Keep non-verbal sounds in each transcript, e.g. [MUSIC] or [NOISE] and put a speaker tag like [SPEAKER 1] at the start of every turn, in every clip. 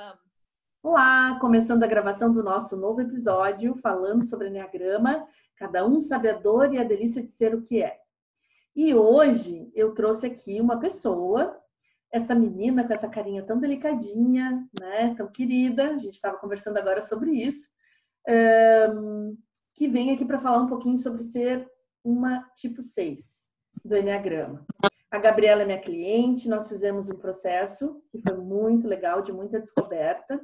[SPEAKER 1] Vamos.
[SPEAKER 2] Olá, começando a gravação do nosso novo episódio falando sobre Enneagrama. Cada um sabe a dor e a delícia de ser o que é. E hoje eu trouxe aqui uma pessoa, essa menina com essa carinha tão delicadinha, né, tão querida, a gente estava conversando agora sobre isso, um, que vem aqui para falar um pouquinho sobre ser uma tipo 6 do Enneagrama. A Gabriela é minha cliente, nós fizemos um processo que foi muito legal, de muita descoberta.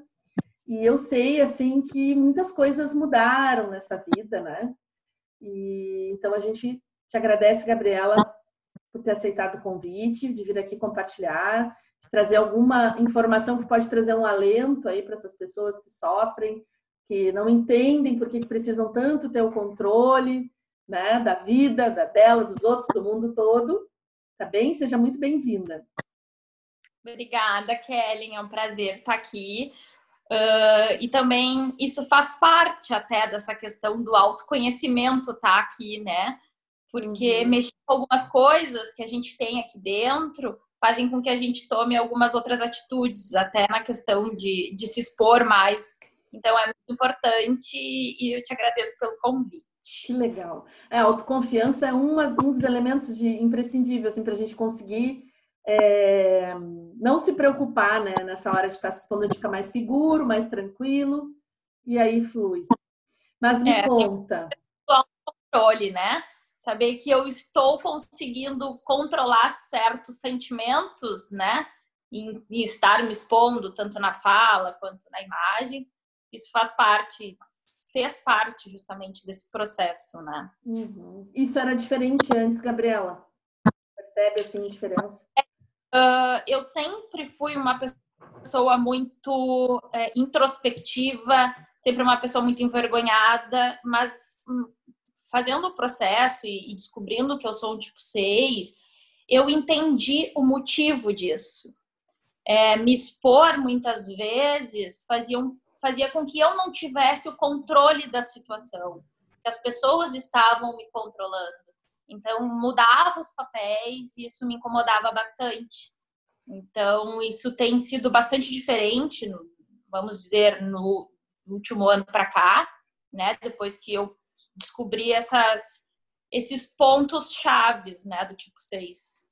[SPEAKER 2] E eu sei, assim, que muitas coisas mudaram nessa vida, né? E, então a gente te agradece, Gabriela, por ter aceitado o convite, de vir aqui compartilhar, de trazer alguma informação que pode trazer um alento aí para essas pessoas que sofrem, que não entendem por que precisam tanto ter o controle, né, da vida, da dela, dos outros, do mundo todo. Tá bem? Seja muito bem-vinda.
[SPEAKER 1] Obrigada, Kelly. É um prazer estar aqui. Uh, e também isso faz parte até dessa questão do autoconhecimento, tá aqui, né? Porque uhum. mexer com algumas coisas que a gente tem aqui dentro fazem com que a gente tome algumas outras atitudes, até na questão de, de se expor mais. Então é muito importante e eu te agradeço pelo convite.
[SPEAKER 2] Que legal. É, a autoconfiança é uma, um dos elementos de imprescindível assim, para a gente conseguir é, não se preocupar né, nessa hora de estar se expondo, de ficar mais seguro, mais tranquilo, e aí flui. Mas me é, conta.
[SPEAKER 1] controle, né? Saber que eu estou conseguindo controlar certos sentimentos, né? E, e estar me expondo tanto na fala quanto na imagem. Isso faz parte fez parte justamente desse processo, né?
[SPEAKER 2] Uhum. Isso era diferente antes, Gabriela? Percebe assim a diferença?
[SPEAKER 1] Uh, eu sempre fui uma pessoa muito é, introspectiva, sempre uma pessoa muito envergonhada, mas hum, fazendo o processo e, e descobrindo que eu sou um tipo 6, eu entendi o motivo disso. É, me expor muitas vezes fazia um fazia com que eu não tivesse o controle da situação, que as pessoas estavam me controlando. Então, mudava os papéis e isso me incomodava bastante. Então, isso tem sido bastante diferente, vamos dizer, no último ano para cá, né? Depois que eu descobri essas, esses pontos chaves, né, do tipo 6.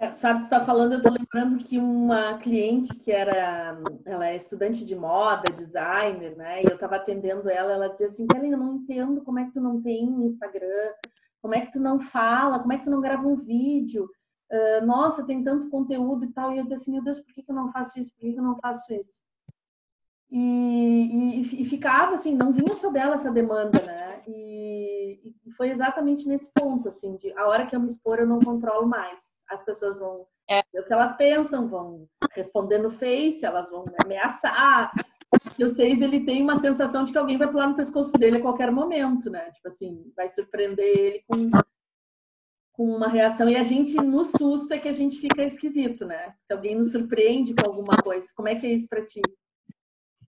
[SPEAKER 2] É, sabe, você está falando, eu estou lembrando que uma cliente que era, ela é estudante de moda, designer, né? E eu estava atendendo ela, ela dizia assim, Kelly, eu não entendo como é que tu não tem Instagram, como é que tu não fala, como é que tu não grava um vídeo, uh, nossa, tem tanto conteúdo e tal. E eu dizia assim, meu Deus, por que, que eu não faço isso? Por que, que eu não faço isso? E, e, e ficava assim, não vinha sobre ela essa demanda, né? E, e, foi exatamente nesse ponto, assim, de a hora que eu me expor, eu não controlo mais. As pessoas vão é. o que elas pensam, vão responder no Face, elas vão me ameaçar. E o seis, ele tem uma sensação de que alguém vai pular no pescoço dele a qualquer momento, né? Tipo assim, vai surpreender ele com, com uma reação. E a gente, no susto, é que a gente fica esquisito, né? Se alguém nos surpreende com alguma coisa. Como é que é isso pra ti?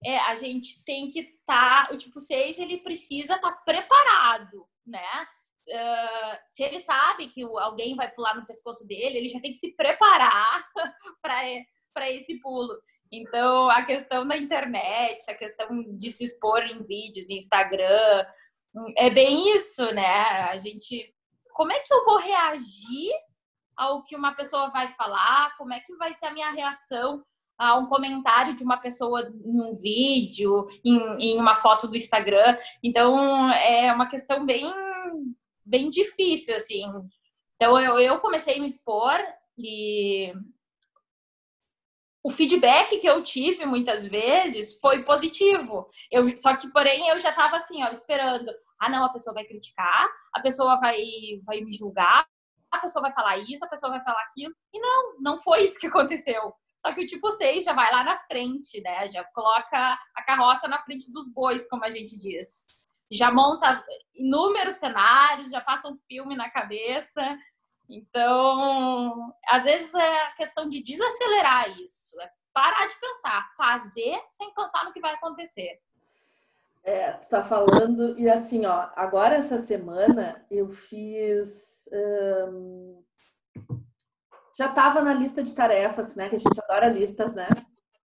[SPEAKER 1] É, a gente tem que estar, tá, o tipo 6, ele precisa estar tá preparado, né? Uh, se ele sabe que alguém vai pular no pescoço dele, ele já tem que se preparar [LAUGHS] para esse pulo. Então, a questão da internet, a questão de se expor em vídeos, em Instagram, é bem isso, né? A gente. Como é que eu vou reagir ao que uma pessoa vai falar? Como é que vai ser a minha reação a um comentário de uma pessoa em um vídeo, em, em uma foto do Instagram. Então, é uma questão bem, bem difícil, assim. Então, eu, eu comecei a me expor e o feedback que eu tive muitas vezes foi positivo. Eu, só que, porém, eu já estava assim, ó, esperando. Ah, não, a pessoa vai criticar, a pessoa vai, vai me julgar, a pessoa vai falar isso, a pessoa vai falar aquilo. E não, não foi isso que aconteceu. Só que o tipo 6 já vai lá na frente, né? Já coloca a carroça na frente dos bois, como a gente diz. Já monta inúmeros cenários, já passa um filme na cabeça. Então, às vezes é questão de desacelerar isso, é parar de pensar, fazer sem pensar no que vai acontecer.
[SPEAKER 2] É, tu tá falando, e assim, ó, agora essa semana eu fiz já estava na lista de tarefas, né? Que a gente adora listas, né?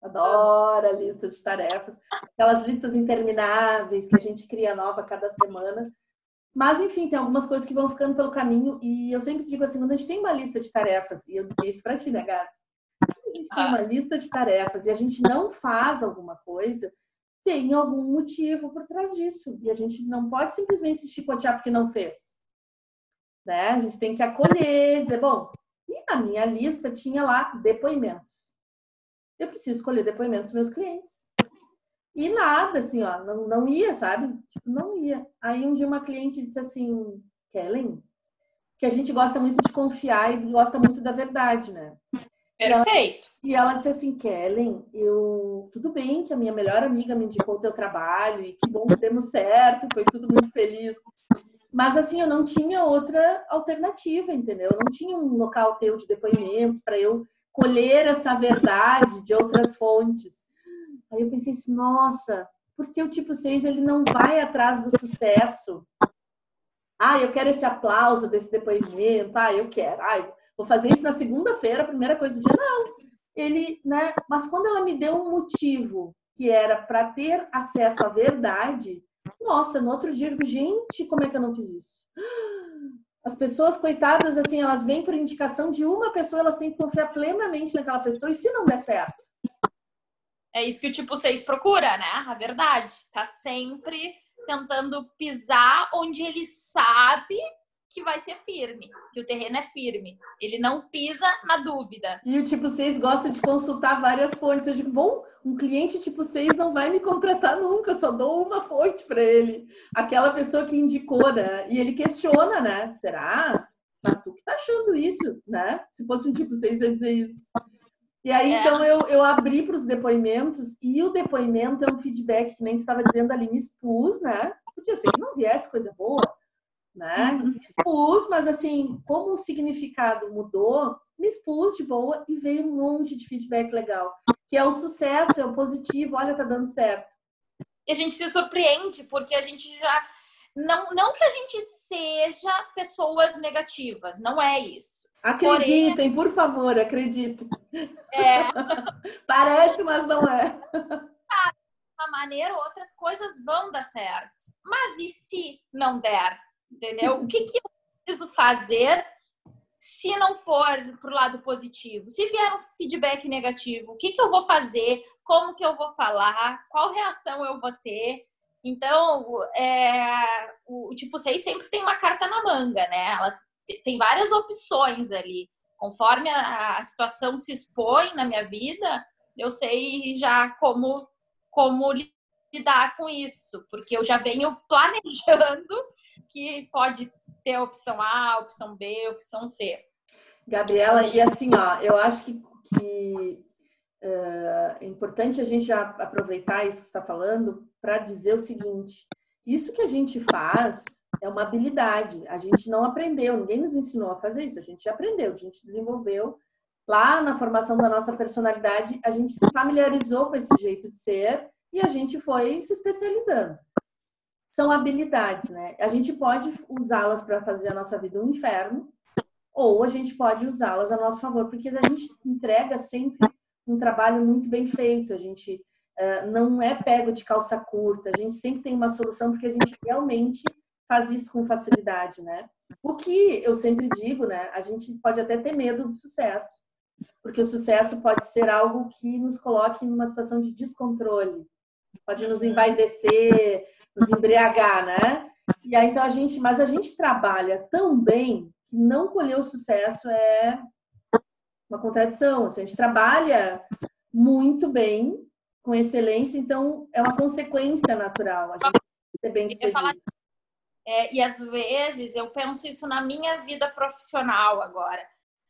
[SPEAKER 2] Adoro a lista de tarefas. Aquelas listas intermináveis que a gente cria nova cada semana. Mas, enfim, tem algumas coisas que vão ficando pelo caminho. E eu sempre digo assim, quando a gente tem uma lista de tarefas, e eu disse isso para ti, né, Gabi? A gente tem uma lista de tarefas e a gente não faz alguma coisa, tem algum motivo por trás disso. E a gente não pode simplesmente se chicotear porque não fez. Né? A gente tem que acolher, dizer, bom, e na minha lista tinha lá depoimentos. Eu preciso escolher depoimentos dos meus clientes. E nada, assim, ó, não, não ia, sabe? Tipo, não ia. Aí um dia uma cliente disse assim, Kellen, que a gente gosta muito de confiar e gosta muito da verdade, né?
[SPEAKER 1] Perfeito.
[SPEAKER 2] E ela, e ela disse assim, Kellen, eu tudo bem que a minha melhor amiga me indicou o teu trabalho e que bom que demos certo, foi tudo muito feliz. Mas assim, eu não tinha outra alternativa, entendeu? Eu não tinha um local teu de depoimentos para eu colher essa verdade de outras fontes. Aí eu pensei assim, nossa, porque o tipo 6 ele não vai atrás do sucesso. Ah, eu quero esse aplauso desse depoimento. Ah, eu quero. Ah, vou fazer isso na segunda-feira, primeira coisa do dia. Não. Ele, né? Mas quando ela me deu um motivo que era para ter acesso à verdade, nossa, no outro dia eu digo, gente, como é que eu não fiz isso? As pessoas, coitadas, assim, elas vêm por indicação de uma pessoa, elas têm que confiar plenamente naquela pessoa, e se não der certo?
[SPEAKER 1] É isso que o tipo 6 procura, né? A verdade. Tá sempre tentando pisar onde ele sabe que vai ser firme, que o terreno é firme. Ele não pisa na dúvida.
[SPEAKER 2] E o tipo 6 gosta de consultar várias fontes. Eu digo, bom, um cliente tipo 6 não vai me contratar nunca, só dou uma fonte para ele. Aquela pessoa que indicou, né? E ele questiona, né? Será? Mas tu que tá achando isso, né? Se fosse um tipo 6, eu ia dizer isso. E aí, é. então, eu, eu abri para os depoimentos, e o depoimento é um feedback que nem estava dizendo ali, me expus, né? Podia ser que não viesse coisa boa, né? Uhum. Me expus, mas assim, como o significado mudou, me expus de boa e veio um monte de feedback legal. Que é o sucesso, é o positivo, olha, tá dando certo.
[SPEAKER 1] E a gente se surpreende, porque a gente já. Não, não que a gente seja pessoas negativas, não é isso.
[SPEAKER 2] Acreditem, Porém, por favor, acreditem. É. [LAUGHS] Parece, mas não é.
[SPEAKER 1] De uma maneira, outras coisas vão dar certo. Mas e se não der? Entendeu? O que, que eu preciso fazer se não for para o lado positivo? Se vier um feedback negativo, o que, que eu vou fazer? Como que eu vou falar? Qual reação eu vou ter? Então, é, o, tipo 6 sempre tem uma carta na manga, né? Ela tem várias opções ali. Conforme a, a situação se expõe na minha vida, eu sei já como, como lidar com isso, porque eu já venho [LAUGHS] planejando que pode ter a opção A, a opção B, a opção C.
[SPEAKER 2] Gabriela, e assim, ó, eu acho que, que uh, é importante a gente já aproveitar isso que está falando para dizer o seguinte: isso que a gente faz é uma habilidade. A gente não aprendeu, ninguém nos ensinou a fazer isso. A gente aprendeu, a gente desenvolveu lá na formação da nossa personalidade. A gente se familiarizou com esse jeito de ser e a gente foi se especializando são habilidades, né? A gente pode usá-las para fazer a nossa vida um inferno, ou a gente pode usá-las a nosso favor, porque a gente entrega sempre um trabalho muito bem feito, a gente uh, não é pego de calça curta, a gente sempre tem uma solução, porque a gente realmente faz isso com facilidade, né? O que eu sempre digo, né? A gente pode até ter medo do sucesso, porque o sucesso pode ser algo que nos coloque numa situação de descontrole, pode nos envaidecer, nos embriagar, né? E aí então a gente, mas a gente trabalha tão bem que não colher o sucesso é uma contradição. Assim, a gente trabalha muito bem, com excelência, então é uma consequência natural. A gente ser bem sucedido.
[SPEAKER 1] É, e às vezes eu penso isso na minha vida profissional agora.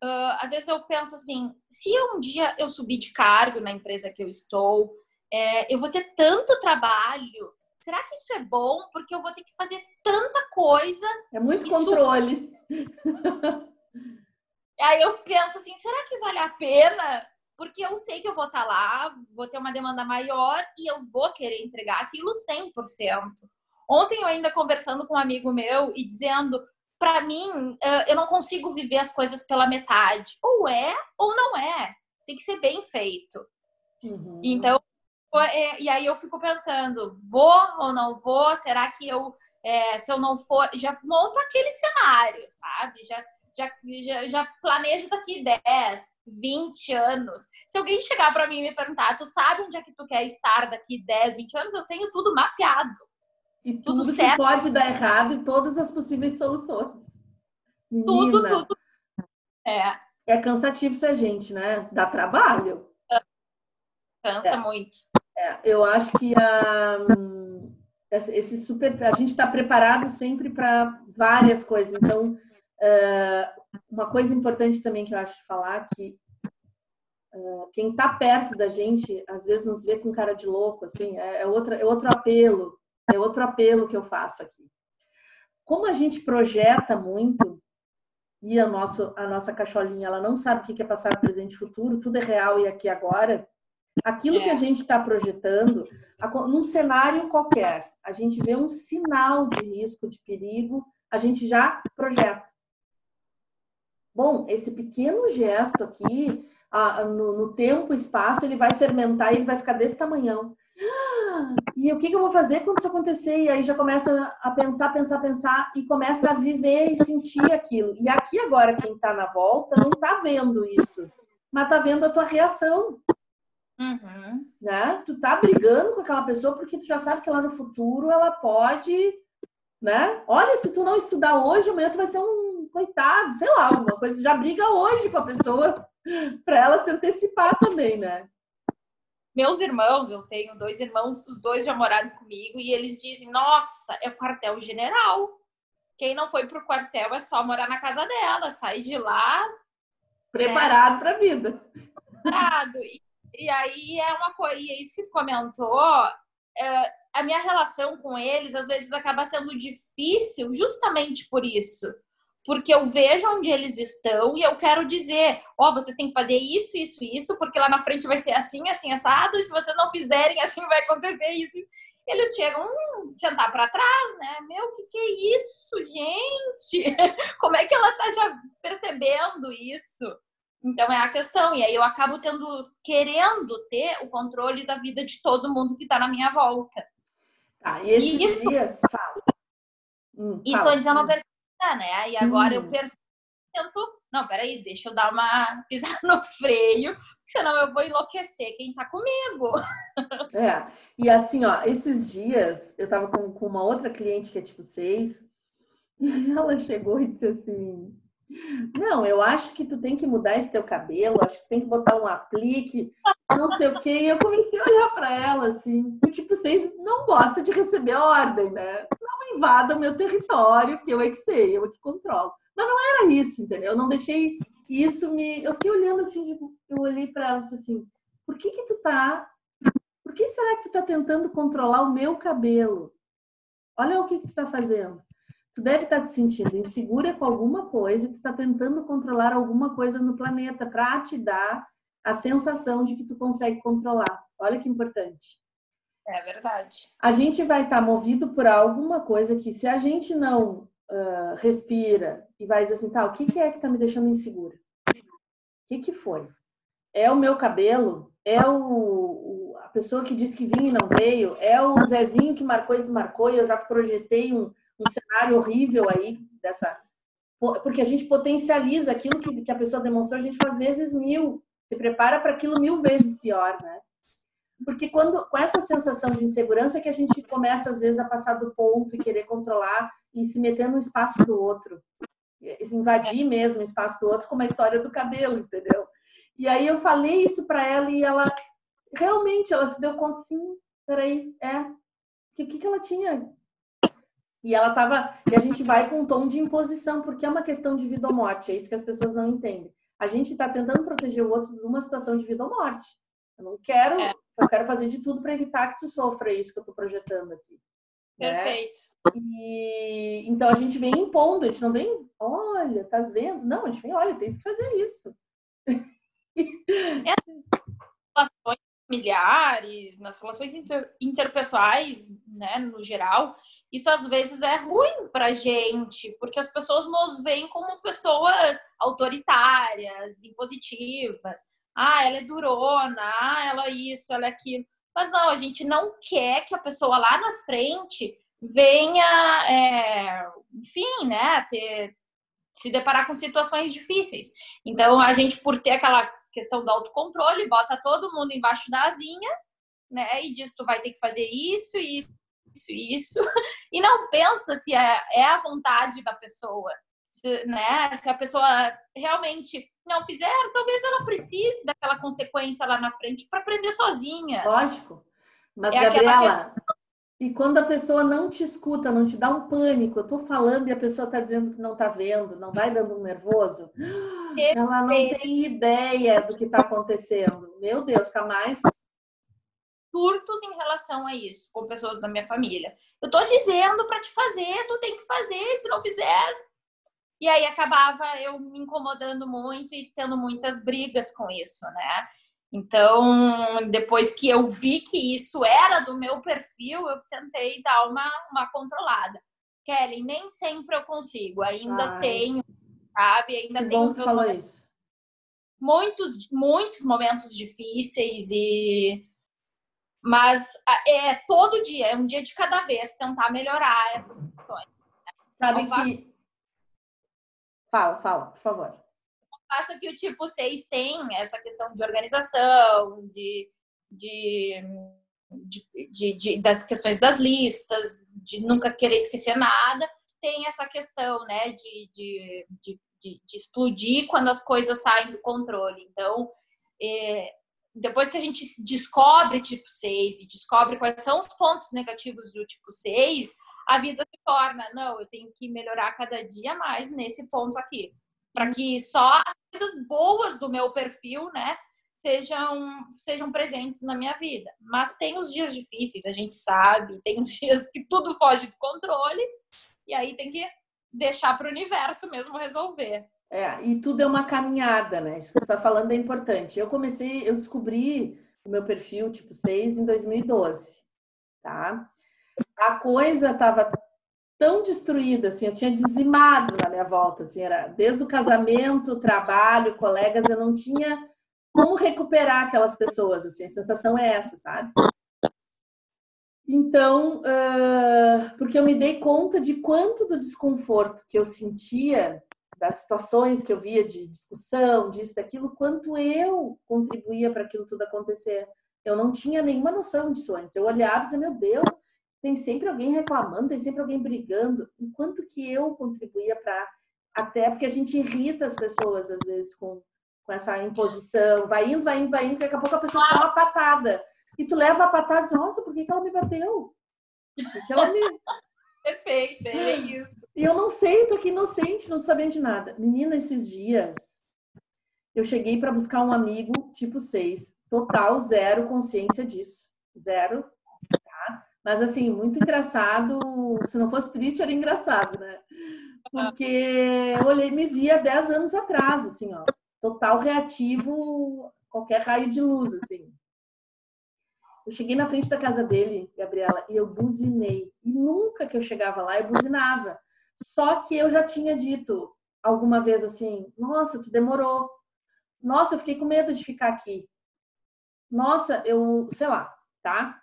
[SPEAKER 1] Uh, às vezes eu penso assim: se um dia eu subir de cargo na empresa que eu estou, é, eu vou ter tanto trabalho será que isso é bom? Porque eu vou ter que fazer tanta coisa.
[SPEAKER 2] É muito controle. [LAUGHS]
[SPEAKER 1] Aí eu penso assim, será que vale a pena? Porque eu sei que eu vou estar lá, vou ter uma demanda maior e eu vou querer entregar aquilo 100%. Ontem eu ainda conversando com um amigo meu e dizendo, para mim, eu não consigo viver as coisas pela metade. Ou é ou não é. Tem que ser bem feito. Uhum. Então, e aí eu fico pensando, vou ou não vou? Será que eu, é, se eu não for, já monto aquele cenário, sabe? Já, já, já, já planejo daqui 10, 20 anos. Se alguém chegar para mim e me perguntar, tu sabe onde é que tu quer estar daqui 10, 20 anos? Eu tenho tudo mapeado.
[SPEAKER 2] E tudo, tudo certo. que pode dar errado e todas as possíveis soluções.
[SPEAKER 1] Menina, tudo, tudo. É.
[SPEAKER 2] É cansativo ser gente, né? Dá trabalho.
[SPEAKER 1] Cansa é. muito.
[SPEAKER 2] É, eu acho que a, esse super, a gente está preparado sempre para várias coisas. Então, uh, uma coisa importante também que eu acho de falar que uh, quem está perto da gente às vezes nos vê com cara de louco, assim, é, é, outra, é outro apelo, é outro apelo que eu faço aqui. Como a gente projeta muito e a, nosso, a nossa cacholinha ela não sabe o que é passado, presente futuro, tudo é real e aqui agora Aquilo é. que a gente está projetando, num cenário qualquer, a gente vê um sinal de risco, de perigo, a gente já projeta. Bom, esse pequeno gesto aqui, no, no tempo e espaço, ele vai fermentar e ele vai ficar desse tamanhão. [GASPS] E o que, que eu vou fazer quando isso acontecer? E aí já começa a pensar, pensar, pensar e começa a viver e sentir aquilo. E aqui agora, quem está na volta não está vendo isso, mas está vendo a tua reação.
[SPEAKER 1] Uhum.
[SPEAKER 2] Né? Tu tá brigando com aquela pessoa porque tu já sabe que lá no futuro ela pode, né? Olha, se tu não estudar hoje, amanhã tu vai ser um coitado, sei lá, alguma coisa. Já briga hoje com a pessoa [LAUGHS] para ela se antecipar também, né?
[SPEAKER 1] Meus irmãos, eu tenho dois irmãos, os dois já moraram comigo e eles dizem: "Nossa, é o quartel-general. Quem não foi pro quartel é só morar na casa dela, sair de lá
[SPEAKER 2] preparado né? para a vida."
[SPEAKER 1] Preparado. E e aí é uma coisa, e é isso que tu comentou, é, a minha relação com eles às vezes acaba sendo difícil justamente por isso. Porque eu vejo onde eles estão e eu quero dizer, ó, oh, vocês têm que fazer isso, isso, isso, porque lá na frente vai ser assim, assim, assado, e se vocês não fizerem, [LAUGHS] assim vai acontecer isso. isso. Eles chegam hum, sentar para trás, né? Meu, o que, que é isso, gente? [LAUGHS] Como é que ela tá já percebendo isso? Então é a questão. E aí eu acabo tendo, querendo ter o controle da vida de todo mundo que está na minha volta.
[SPEAKER 2] Tá, e esses e isso, dias, fala.
[SPEAKER 1] Hum, isso antes eu não percebia, né? E agora hum. eu percebo, não, peraí, deixa eu dar uma [LAUGHS] pisada no freio, senão eu vou enlouquecer quem tá comigo.
[SPEAKER 2] É, e assim, ó, esses dias eu tava com, com uma outra cliente que é tipo seis, [LAUGHS] e ela chegou e disse assim, não, eu acho que tu tem que mudar esse teu cabelo, acho que tem que botar um aplique, não sei o quê. E eu comecei a olhar para ela assim, tipo, vocês não gostam de receber ordem, né? Não invada o meu território, que eu é que sei, eu é que controlo. Mas não era isso, entendeu? Eu não deixei isso me. Eu fiquei olhando assim, tipo, eu olhei para ela disse assim: por que que tu tá. Por que será que tu tá tentando controlar o meu cabelo? Olha o que que tu está fazendo tu deve estar te sentindo insegura com alguma coisa, tu está tentando controlar alguma coisa no planeta para te dar a sensação de que tu consegue controlar. Olha que importante.
[SPEAKER 1] É verdade.
[SPEAKER 2] A gente vai estar movido por alguma coisa que, se a gente não uh, respira e vai dizer assim, tá, o que, que é que está me deixando insegura? O que, que foi? É o meu cabelo? É o, o, a pessoa que disse que vinha e não veio? É o Zezinho que marcou e desmarcou e eu já projetei um, um cenário horrível aí dessa porque a gente potencializa aquilo que, que a pessoa demonstrou, a gente faz vezes mil, se prepara para aquilo mil vezes pior, né? Porque quando com essa sensação de insegurança é que a gente começa às vezes a passar do ponto e querer controlar e se meter no espaço do outro, invadir mesmo o espaço do outro, como a história do cabelo, entendeu? E aí eu falei isso para ela e ela realmente ela se deu conta assim, peraí, é, que, que ela tinha e ela tava. E a gente vai com um tom de imposição, porque é uma questão de vida ou morte, é isso que as pessoas não entendem. A gente está tentando proteger o outro de uma situação de vida ou morte. Eu não quero, é. eu quero fazer de tudo para evitar que tu sofra isso que eu estou projetando aqui.
[SPEAKER 1] Né? Perfeito.
[SPEAKER 2] E então a gente vem impondo, a gente não vem, olha, tá vendo? Não, a gente vem, olha, tem que fazer isso.
[SPEAKER 1] É familiares, nas relações inter, interpessoais, né, no geral, isso às vezes é ruim pra gente, porque as pessoas nos veem como pessoas autoritárias, impositivas. Ah, ela é durona, ah, ela é isso, ela é aquilo. Mas não, a gente não quer que a pessoa lá na frente venha, é, enfim, né, ter, se deparar com situações difíceis. Então, a gente, por ter aquela questão do autocontrole, bota todo mundo embaixo da asinha, né, e diz, tu vai ter que fazer isso, isso, isso, isso, [LAUGHS] e não pensa se é, é a vontade da pessoa, se, né, se a pessoa realmente não fizer, talvez ela precise daquela consequência lá na frente para aprender sozinha.
[SPEAKER 2] Lógico. Mas, é Gabriela, e quando a pessoa não te escuta, não te dá um pânico, eu tô falando e a pessoa tá dizendo que não tá vendo, não vai dando um nervoso, ela não tem ideia do que tá acontecendo. Meu Deus, fica mais
[SPEAKER 1] surtos em relação a isso com pessoas da minha família. Eu tô dizendo para te fazer, tu tem que fazer, se não fizer. E aí acabava eu me incomodando muito e tendo muitas brigas com isso, né? Então, depois que eu vi que isso era do meu perfil, eu tentei dar uma, uma controlada. Kelly, nem sempre eu consigo, ainda Ai. tenho, sabe? Ainda
[SPEAKER 2] que
[SPEAKER 1] tenho.
[SPEAKER 2] Bom que falou isso.
[SPEAKER 1] Muitos, muitos momentos difíceis e. Mas é todo dia, é um dia de cada vez tentar melhorar essas questões.
[SPEAKER 2] Sabe que. Fala, fala, por favor
[SPEAKER 1] passo que o tipo 6 tem essa questão de organização, de, de, de, de, das questões das listas, de nunca querer esquecer nada, tem essa questão, né, de, de, de, de, de explodir quando as coisas saem do controle. Então, é, depois que a gente descobre tipo 6 e descobre quais são os pontos negativos do tipo 6, a vida se torna, não, eu tenho que melhorar cada dia mais nesse ponto aqui para que só as coisas boas do meu perfil, né, sejam sejam presentes na minha vida. Mas tem os dias difíceis, a gente sabe, tem os [LAUGHS] dias que tudo foge do controle e aí tem que deixar para o universo mesmo resolver.
[SPEAKER 2] É, e tudo é uma caminhada, né? Isso que você está falando é importante. Eu comecei, eu descobri o meu perfil tipo 6 em 2012, tá? A coisa estava tão destruída, assim, eu tinha dizimado na minha volta, assim, era desde o casamento, trabalho, colegas, eu não tinha como recuperar aquelas pessoas, assim, a sensação é essa, sabe? Então, uh, porque eu me dei conta de quanto do desconforto que eu sentia, das situações que eu via de discussão, disso, daquilo, quanto eu contribuía para aquilo tudo acontecer. Eu não tinha nenhuma noção disso antes. Eu olhava e dizia, meu Deus, tem sempre alguém reclamando, tem sempre alguém brigando. Enquanto que eu contribuía para até porque a gente irrita as pessoas às vezes com, com essa imposição, vai indo, vai indo, vai indo, daqui a pouco a pessoa dá uma patada. E tu leva a patada e diz, nossa, por que, que ela me bateu? Porque ela me. [LAUGHS]
[SPEAKER 1] Perfeito, é isso.
[SPEAKER 2] E eu não sei, tô aqui inocente, não sabendo de nada. Menina, esses dias eu cheguei para buscar um amigo tipo 6, total zero consciência disso. Zero mas, assim, muito engraçado. Se não fosse triste, era engraçado, né? Porque eu olhei me via 10 anos atrás, assim, ó. Total reativo, qualquer raio de luz, assim. Eu cheguei na frente da casa dele, Gabriela, e eu buzinei. E nunca que eu chegava lá, eu buzinava. Só que eu já tinha dito alguma vez assim: Nossa, tu demorou. Nossa, eu fiquei com medo de ficar aqui. Nossa, eu, sei lá, tá?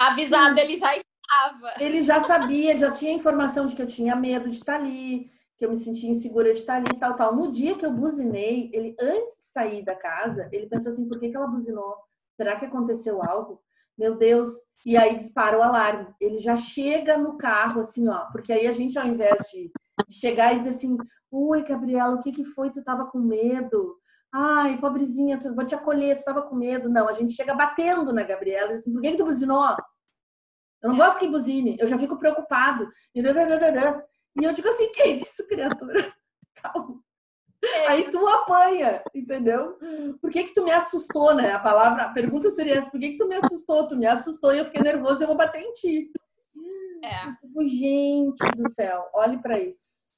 [SPEAKER 1] Avisado, ele já estava.
[SPEAKER 2] Ele já sabia, já tinha informação de que eu tinha medo de estar ali, que eu me sentia insegura de estar ali, tal, tal. No dia que eu buzinei, ele, antes de sair da casa, ele pensou assim: por que, que ela buzinou? Será que aconteceu algo? Meu Deus. E aí dispara o alarme. Ele já chega no carro, assim, ó, porque aí a gente, ao invés de, chegar e dizer assim: Oi, Gabriela, o que, que foi? Tu tava com medo? Ai, pobrezinha, tu, vou te acolher, tu estava com medo. Não, a gente chega batendo na Gabriela, assim, por que, que tu buzinou? Eu não gosto que buzine, eu já fico preocupado. E, e eu digo assim, que isso, criatura? [LAUGHS] Calma. É. Aí tu apanha, entendeu? Por que que tu me assustou, né? A palavra, a pergunta seria essa, por que que tu me assustou? Tu me assustou e eu fiquei nervoso e eu vou bater em ti. É. Tipo, gente do céu, olhe para isso.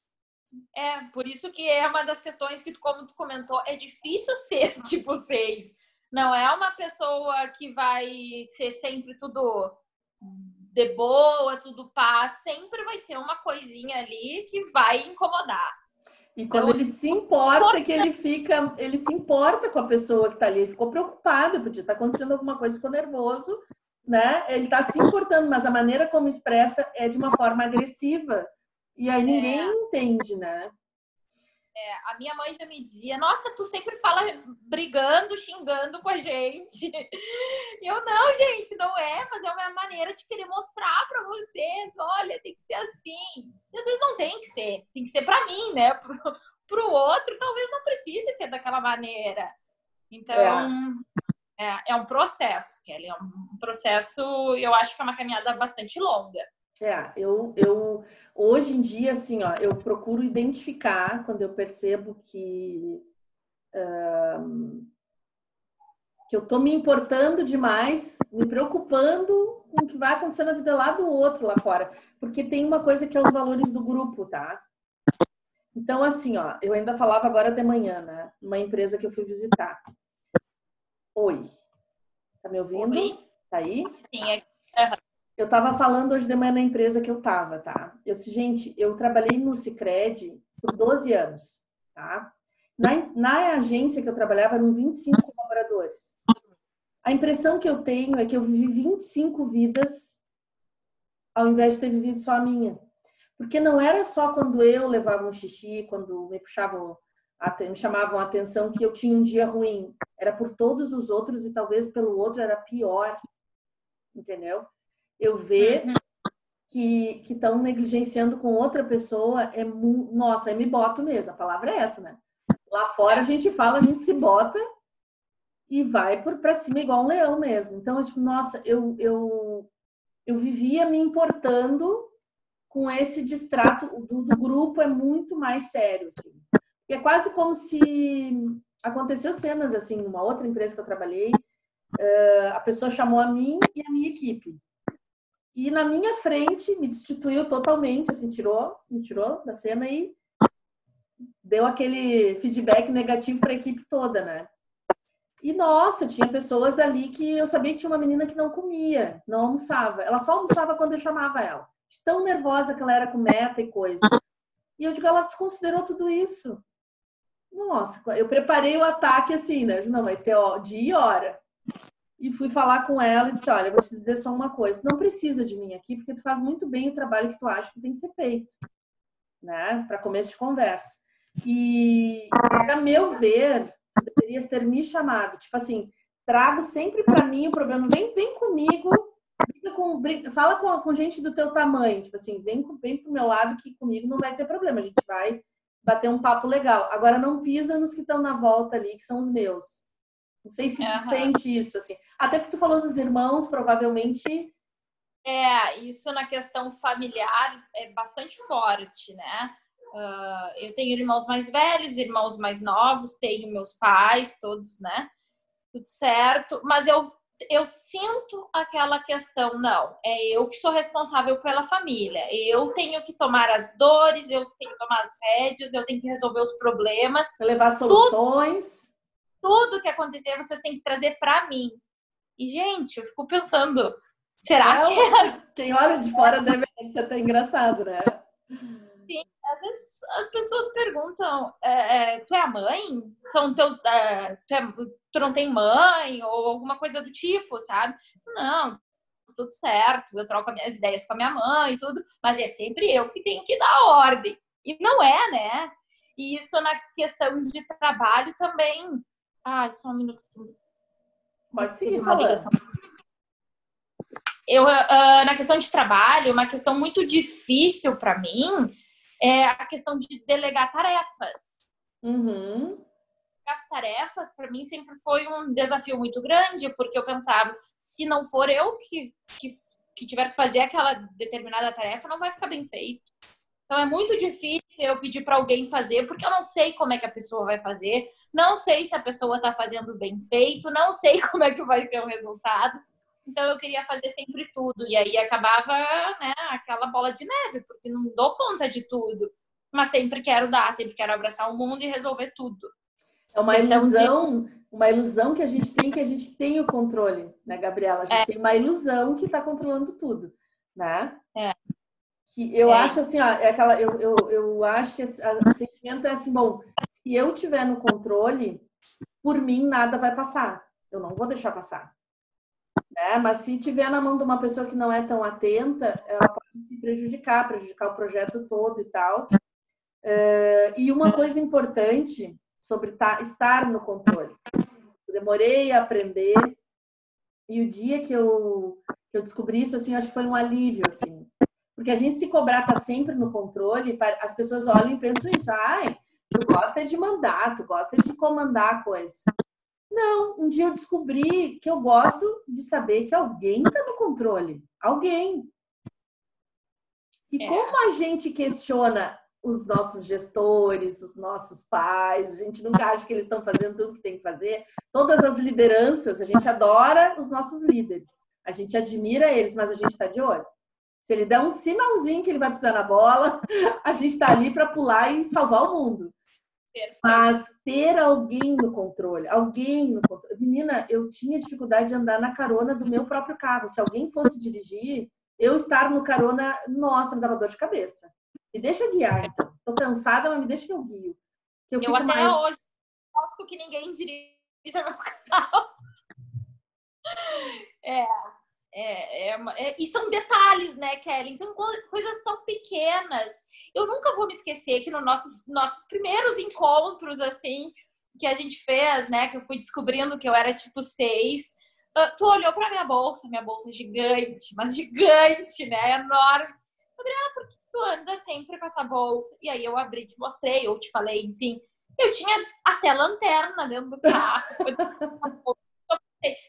[SPEAKER 1] É, por isso que é uma das questões que, como tu comentou, é difícil ser [LAUGHS] tipo seis. Não é uma pessoa que vai ser sempre tudo de boa, tudo paz. Sempre vai ter uma coisinha ali que vai incomodar.
[SPEAKER 2] E quando então, ele se importa, que ele fica, ele se importa com a pessoa que está ali, ele ficou preocupado, podia estar tá acontecendo alguma coisa, ficou nervoso, né? Ele está se importando, mas a maneira como expressa é de uma forma agressiva. E aí ninguém é. entende, né?
[SPEAKER 1] É, a minha mãe já me dizia, nossa, tu sempre fala brigando, xingando com a gente. E eu, não, gente, não é, mas é uma maneira de querer mostrar para vocês, olha, tem que ser assim. E às vezes não tem que ser, tem que ser para mim, né? [LAUGHS] Pro, pro outro, talvez não precise ser daquela maneira. Então, é, é, é um processo, Kelly, é um processo, eu acho que é uma caminhada bastante longa.
[SPEAKER 2] É, eu, eu hoje em dia, assim, ó, eu procuro identificar quando eu percebo que um, que eu tô me importando demais, me preocupando com o que vai acontecer na vida lá do outro lá fora, porque tem uma coisa que é os valores do grupo, tá? Então, assim, ó, eu ainda falava agora de manhã, né? Uma empresa que eu fui visitar. Oi, tá me ouvindo? Oi. Tá aí?
[SPEAKER 1] Sim, é.
[SPEAKER 2] Eu estava falando hoje de manhã na empresa que eu estava, tá? Eu disse, gente, eu trabalhei no Cicred por 12 anos, tá? Na, na agência que eu trabalhava eram 25 colaboradores. A impressão que eu tenho é que eu vivi 25 vidas ao invés de ter vivido só a minha. Porque não era só quando eu levava um xixi, quando me puxavam, me chamavam a atenção que eu tinha um dia ruim. Era por todos os outros e talvez pelo outro era pior. Entendeu? Eu ver uhum. que estão negligenciando com outra pessoa é nossa, eu me boto mesmo, a palavra é essa, né? Lá fora a gente fala, a gente se bota e vai por para cima igual um leão mesmo. Então, eu, tipo, nossa, eu, eu eu vivia me importando com esse distrato do, do grupo é muito mais sério, assim. É quase como se aconteceu cenas assim, numa outra empresa que eu trabalhei, a pessoa chamou a mim e a minha equipe. E na minha frente me destituiu totalmente, assim, tirou, me tirou da cena e deu aquele feedback negativo para a equipe toda, né? E nossa, tinha pessoas ali que eu sabia que tinha uma menina que não comia, não almoçava. Ela só almoçava quando eu chamava ela. tão nervosa que ela era com meta e coisa. E eu digo, ela desconsiderou tudo isso. Nossa, eu preparei o ataque assim, né? Não, vai ter dia e hora e fui falar com ela e disse: Olha, vou te dizer só uma coisa, não precisa de mim aqui, porque tu faz muito bem o trabalho que tu acha que tem que ser feito, né? Para começo de conversa. E, a meu ver, deverias ter me chamado. Tipo assim, trago sempre para mim o problema. Vem, vem comigo, com, fala com, com, gente do teu tamanho. Tipo assim, vem, vem pro meu lado que comigo não vai ter problema. A gente vai bater um papo legal. Agora não pisa nos que estão na volta ali, que são os meus. Não sei se tu sente isso, assim. Até porque tu falou dos irmãos, provavelmente.
[SPEAKER 1] É, isso na questão familiar é bastante forte, né? Uh, eu tenho irmãos mais velhos, irmãos mais novos, tenho meus pais, todos, né? Tudo certo. Mas eu, eu sinto aquela questão, não, é eu que sou responsável pela família. Eu tenho que tomar as dores, eu tenho que tomar as rédeas, eu tenho que resolver os problemas.
[SPEAKER 2] Levar soluções.
[SPEAKER 1] Tudo tudo que acontecer vocês têm que trazer para mim. E, gente, eu fico pensando, será que. É?
[SPEAKER 2] Quem olha de fora deve ser até engraçado, né?
[SPEAKER 1] Sim, às vezes as pessoas perguntam: é, é, tu é a mãe? São teus. É, tu, é, tu não tem mãe? Ou alguma coisa do tipo, sabe? Não, tudo certo, eu troco minhas ideias com a minha mãe e tudo, mas é sempre eu que tenho que dar ordem. E não é, né? E isso na questão de trabalho também. Ah, só um minuto.
[SPEAKER 2] Pode seguir falando.
[SPEAKER 1] Eu, uh, na questão de trabalho, uma questão muito difícil para mim é a questão de delegar tarefas.
[SPEAKER 2] Uhum.
[SPEAKER 1] As tarefas, para mim, sempre foi um desafio muito grande, porque eu pensava, se não for eu que, que, que tiver que fazer aquela determinada tarefa, não vai ficar bem feito. Então é muito difícil eu pedir para alguém fazer, porque eu não sei como é que a pessoa vai fazer, não sei se a pessoa está fazendo bem feito, não sei [LAUGHS] como é que vai ser o resultado. Então eu queria fazer sempre tudo e aí acabava, né, aquela bola de neve, porque não dou conta de tudo. Mas sempre quero dar, sempre quero abraçar o mundo e resolver tudo.
[SPEAKER 2] É uma ilusão, de... uma ilusão que a gente tem que a gente tem o controle, né, Gabriela? A gente é. tem uma ilusão que está controlando tudo, né? Que eu é. acho assim, ó, é aquela, eu, eu, eu acho que o sentimento é assim, bom, se eu tiver no controle, por mim nada vai passar. Eu não vou deixar passar. Né? Mas se tiver na mão de uma pessoa que não é tão atenta, ela pode se prejudicar, prejudicar o projeto todo e tal. Uh, e uma coisa importante sobre tá, estar no controle. Eu demorei a aprender e o dia que eu, que eu descobri isso, assim, acho que foi um alívio, assim. Porque a gente se cobrar tá sempre no controle, as pessoas olham e pensam isso. Ai, tu gosta de mandar, tu gosta de comandar a coisa. Não, um dia eu descobri que eu gosto de saber que alguém está no controle. Alguém. E é. como a gente questiona os nossos gestores, os nossos pais, a gente nunca acha que eles estão fazendo tudo que tem que fazer. Todas as lideranças, a gente adora os nossos líderes. A gente admira eles, mas a gente está de olho. Se ele der um sinalzinho que ele vai pisar na bola, [LAUGHS] a gente está ali para pular e salvar o mundo. Perfeito. Mas ter alguém no controle, alguém no controle. Menina, eu tinha dificuldade de andar na carona do meu próprio carro. Se alguém fosse dirigir, eu estar no carona, nossa, me dava dor de cabeça. Me deixa guiar, então. Tô cansada, mas me deixa que eu guio.
[SPEAKER 1] Que eu, eu até mais... hoje gosto que ninguém dirija meu [LAUGHS] carro. É, é, é, é, e são detalhes, né, Kelly? São coisas tão pequenas. Eu nunca vou me esquecer que nos nossos, nossos primeiros encontros, assim, que a gente fez, né, que eu fui descobrindo que eu era tipo seis, uh, tu olhou pra minha bolsa, minha bolsa é gigante, mas gigante, né, enorme. Gabriela, por que tu anda sempre com essa bolsa? E aí eu abri, te mostrei, ou te falei, enfim. Eu tinha até lanterna dentro do carro. [LAUGHS]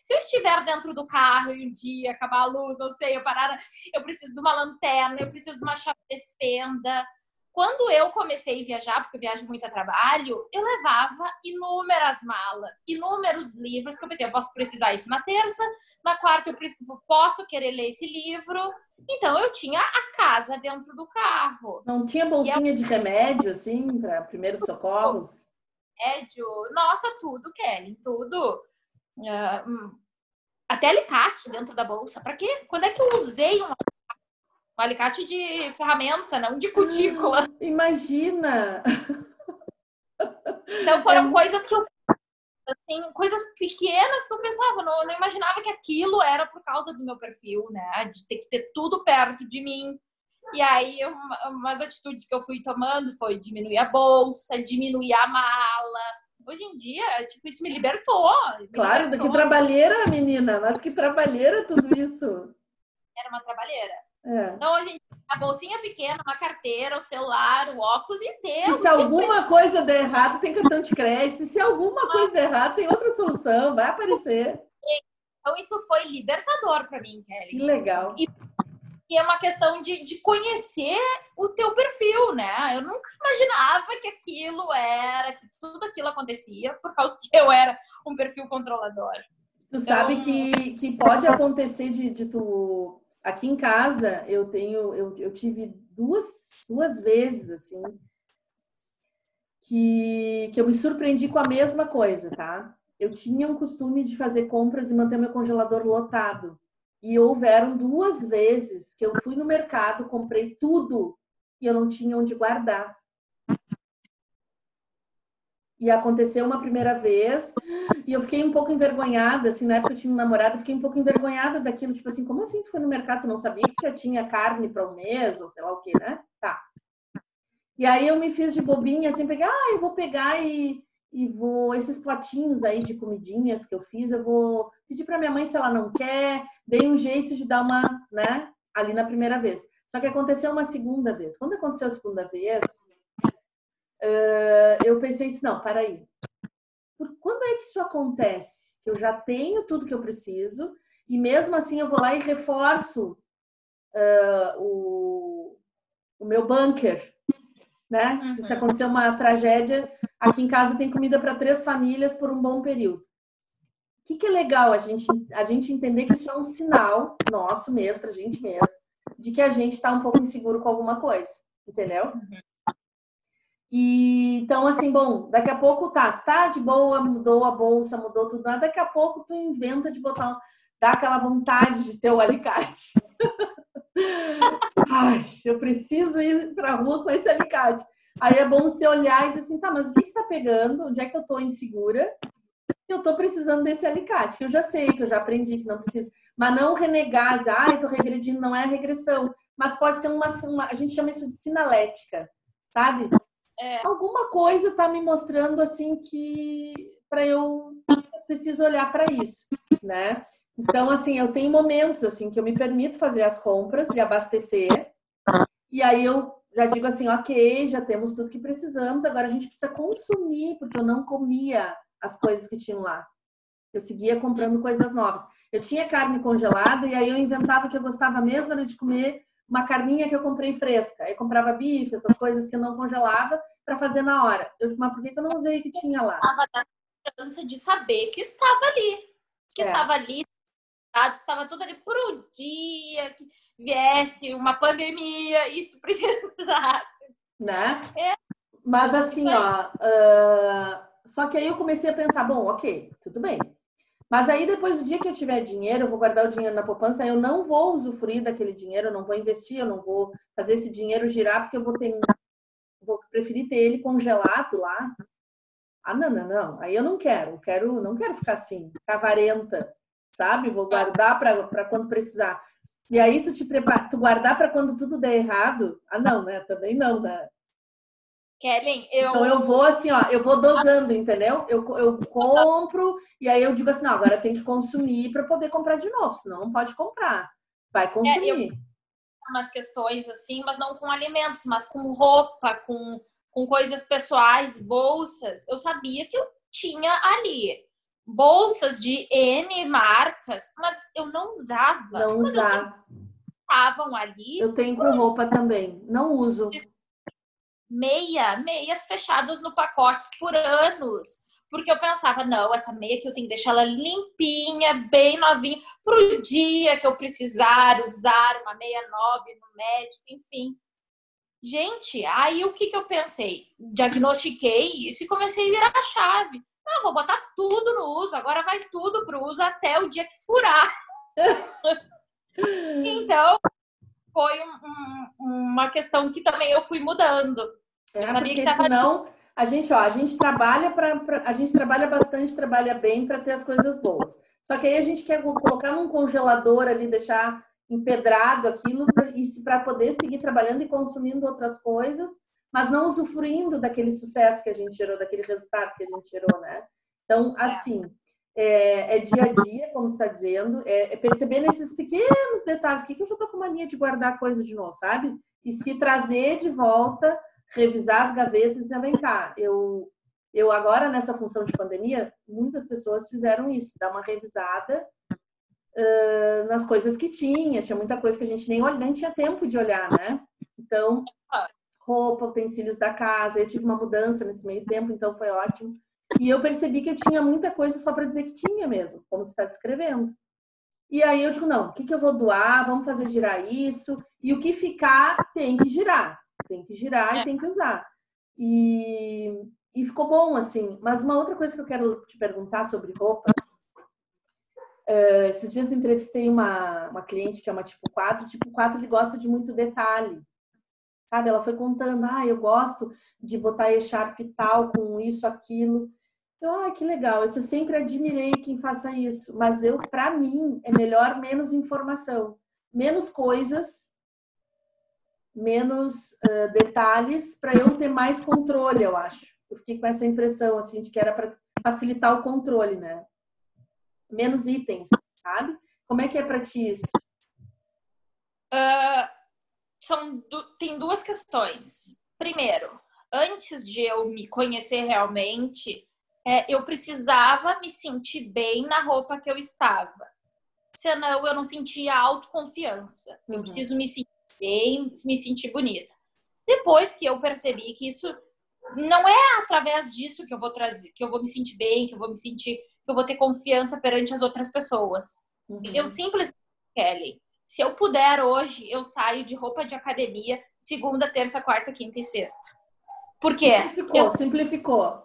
[SPEAKER 1] Se eu estiver dentro do carro e um dia acabar a luz, não sei, eu parar, eu preciso de uma lanterna, eu preciso de uma chave de fenda. Quando eu comecei a viajar, porque eu viajo muito a trabalho, eu levava inúmeras malas, inúmeros livros, que eu pensei, eu posso precisar isso na terça, na quarta eu posso querer ler esse livro. Então eu tinha a casa dentro do carro.
[SPEAKER 2] Não tinha bolsinha eu... de remédio, assim, para primeiros socorros?
[SPEAKER 1] Remédio, nossa, tudo, Kelly, tudo. Uh, até alicate dentro da bolsa. Para quê? Quando é que eu usei um, um alicate de ferramenta, não de cutícula?
[SPEAKER 2] Ah, imagina!
[SPEAKER 1] Então foram é... coisas que eu assim, coisas pequenas que eu pensava, não, não imaginava que aquilo era por causa do meu perfil, né? De ter que ter tudo perto de mim. E aí, uma, umas atitudes que eu fui tomando foi diminuir a bolsa, diminuir a mala, Hoje em dia, tipo, isso me libertou. Me
[SPEAKER 2] claro,
[SPEAKER 1] libertou.
[SPEAKER 2] que trabalheira, menina, mas que trabalheira tudo isso.
[SPEAKER 1] Era uma trabalheira. É. Então, hoje em dia, a bolsinha pequena, uma carteira, o celular, o óculos e Deus.
[SPEAKER 2] E se alguma coisa der errado, tem cartão de crédito. E se alguma coisa der errado, tem outra solução, vai aparecer.
[SPEAKER 1] Então, isso foi libertador para mim, Kelly.
[SPEAKER 2] Que legal.
[SPEAKER 1] E e é uma questão de, de conhecer o teu perfil, né? Eu nunca imaginava que aquilo era, que tudo aquilo acontecia por causa que eu era um perfil controlador.
[SPEAKER 2] Tu então... sabe que, que pode acontecer de, de tu. Aqui em casa, eu tenho, eu, eu tive duas, duas vezes, assim, que, que eu me surpreendi com a mesma coisa, tá? Eu tinha um costume de fazer compras e manter meu congelador lotado. E houveram duas vezes que eu fui no mercado, comprei tudo e eu não tinha onde guardar. E aconteceu uma primeira vez e eu fiquei um pouco envergonhada, assim, na época eu tinha um namorado, fiquei um pouco envergonhada daquilo, tipo assim, como assim tu foi no mercado, tu não sabia que já tinha carne para um mês, ou sei lá o que, né? Tá. E aí eu me fiz de bobinha, assim, peguei, ah, eu vou pegar e, e vou esses potinhos aí de comidinhas que eu fiz, eu vou pedir para minha mãe se ela não quer, dei um jeito de dar uma, né, ali na primeira vez. Só que aconteceu uma segunda vez. Quando aconteceu a segunda vez, uh, eu pensei assim, não, para aí. Por quando é que isso acontece? Que eu já tenho tudo que eu preciso e mesmo assim eu vou lá e reforço uh, o, o meu bunker, né? Uhum. Se acontecer uma tragédia, aqui em casa tem comida para três famílias por um bom período. O que, que é legal a gente, a gente entender que isso é um sinal nosso mesmo, para a gente mesmo, de que a gente está um pouco inseguro com alguma coisa, entendeu? Uhum. E então, assim, bom, daqui a pouco tá, tu tá de boa, mudou a bolsa, mudou tudo, daqui a pouco tu inventa de botar, dá aquela vontade de ter o alicate. [LAUGHS] Ai, eu preciso ir para a rua com esse alicate. Aí é bom você olhar e dizer assim, tá, mas o que que tá pegando? Onde é que eu tô insegura? Eu tô precisando desse alicate, que eu já sei, que eu já aprendi que não precisa. Mas não renegar, dizer, ai, tô regredindo, não é regressão. Mas pode ser uma, uma a gente chama isso de sinalética, sabe? É. Alguma coisa tá me mostrando assim que para eu preciso olhar para isso, né? Então, assim, eu tenho momentos assim que eu me permito fazer as compras e abastecer. E aí eu já digo assim, ok, já temos tudo que precisamos, agora a gente precisa consumir, porque eu não comia as coisas que tinham lá. Eu seguia comprando coisas novas. Eu tinha carne congelada e aí eu inventava que eu gostava mesmo de comer uma carninha que eu comprei fresca. Aí comprava bife, essas coisas que eu não congelava para fazer na hora. Eu mas por que eu não usei o que tinha lá?
[SPEAKER 1] Segurança de saber que estava ali. Que é. estava ali, estava tudo ali pro dia que viesse uma pandemia e tu [LAUGHS] precisasse.
[SPEAKER 2] Né? É. Mas assim, ó. Uh, só que aí eu comecei a pensar, bom, ok, tudo bem. Mas aí depois do dia que eu tiver dinheiro, eu vou guardar o dinheiro na poupança, eu não vou usufruir daquele dinheiro, eu não vou investir, eu não vou fazer esse dinheiro girar, porque eu vou ter. Vou preferir ter ele congelado lá. Ah, não, não, não. Aí eu não quero. Quero, não quero ficar assim, cavarenta sabe? Vou guardar para quando precisar. E aí tu te prepara, tu guardar para quando tudo der errado? Ah, não, né? Também não, né?
[SPEAKER 1] Kellen, eu.
[SPEAKER 2] Então eu vou assim, ó, eu vou dosando, entendeu? Eu, eu compro e aí eu digo assim, não, agora tem que consumir para poder comprar de novo, senão não pode comprar. Vai consumir. É, eu...
[SPEAKER 1] Umas questões assim, mas não com alimentos, mas com roupa, com, com coisas pessoais, bolsas. Eu sabia que eu tinha ali bolsas de N marcas, mas eu não usava.
[SPEAKER 2] Não usava.
[SPEAKER 1] Estavam ali.
[SPEAKER 2] Eu tenho com roupa também, não uso.
[SPEAKER 1] Meia, meias fechadas no pacote por anos. Porque eu pensava, não, essa meia que eu tenho que deixar ela limpinha, bem novinha, pro dia que eu precisar usar uma meia nova no médico, enfim. Gente, aí o que, que eu pensei? Diagnostiquei isso e comecei a virar a chave não, vou botar tudo no uso, agora vai tudo pro uso até o dia que furar. [LAUGHS] então, foi um, um, uma questão que também eu fui mudando.
[SPEAKER 2] É, eu sabia que tava... senão a gente, ó, a gente trabalha para a gente trabalha bastante, trabalha bem para ter as coisas boas. Só que aí a gente quer colocar num congelador ali, deixar empedrado aquilo para poder seguir trabalhando e consumindo outras coisas mas não usufruindo daquele sucesso que a gente gerou, daquele resultado que a gente gerou, né? Então, é. assim, é, é dia a dia, como está dizendo, é, é, perceber nesses pequenos detalhes, que, que eu já tô com mania de guardar coisa de novo, sabe? E se trazer de volta, revisar as gavetas e dizer, vem cá, eu, eu agora nessa função de pandemia, muitas pessoas fizeram isso, dar uma revisada uh, nas coisas que tinha, tinha muita coisa que a gente nem, nem tinha tempo de olhar, né? Então, roupa, utensílios da casa. Eu tive uma mudança nesse meio tempo, então foi ótimo. E eu percebi que eu tinha muita coisa só para dizer que tinha mesmo, como tu está descrevendo. E aí eu digo, não, o que, que eu vou doar? Vamos fazer girar isso. E o que ficar tem que girar. Tem que girar é. e tem que usar. E, e ficou bom, assim. Mas uma outra coisa que eu quero te perguntar sobre roupas. Uh, esses dias entrevistei uma, uma cliente que é uma tipo 4. Tipo 4, ele gosta de muito detalhe sabe? Ela foi contando, ah, eu gosto de botar echarpe tal com isso, aquilo. Eu, ah, que legal. Eu sempre admirei quem faça isso, mas eu, para mim, é melhor menos informação, menos coisas, menos uh, detalhes, para eu ter mais controle, eu acho. Eu fiquei com essa impressão, assim, de que era para facilitar o controle, né? Menos itens, sabe? Como é que é para ti isso?
[SPEAKER 1] Uh são tem duas questões. Primeiro, antes de eu me conhecer realmente, é, eu precisava me sentir bem na roupa que eu estava. Senão eu não sentia autoconfiança. Uhum. Eu preciso me sentir bem, me sentir bonita. Depois que eu percebi que isso não é através disso que eu vou trazer, que eu vou me sentir bem, que eu vou me sentir, eu vou ter confiança perante as outras pessoas. Uhum. Eu simplesmente, Kelly, se eu puder hoje, eu saio de roupa de academia segunda, terça, quarta, quinta e sexta. Por quê?
[SPEAKER 2] Simplificou, eu, simplificou.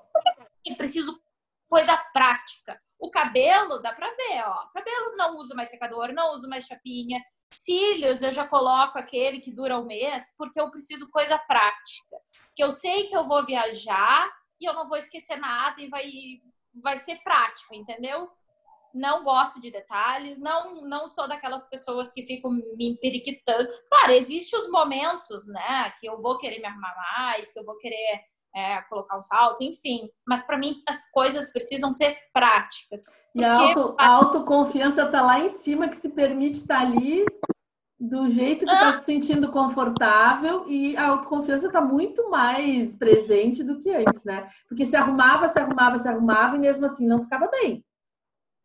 [SPEAKER 1] Eu preciso coisa prática. O cabelo, dá pra ver, ó. Cabelo não uso mais secador, não uso mais chapinha. Cílios, eu já coloco aquele que dura um mês, porque eu preciso coisa prática. Que eu sei que eu vou viajar e eu não vou esquecer nada e vai, vai ser prático, entendeu? Não gosto de detalhes, não não sou daquelas pessoas que ficam me emperiquitando. Claro, existem os momentos, né, que eu vou querer me arrumar mais, que eu vou querer é, colocar um salto, enfim. Mas para mim as coisas precisam ser práticas.
[SPEAKER 2] E a, auto, a autoconfiança está lá em cima, que se permite estar tá ali do jeito que está ah. se sentindo confortável e a autoconfiança está muito mais presente do que antes, né? Porque se arrumava, se arrumava, se arrumava e mesmo assim não ficava bem.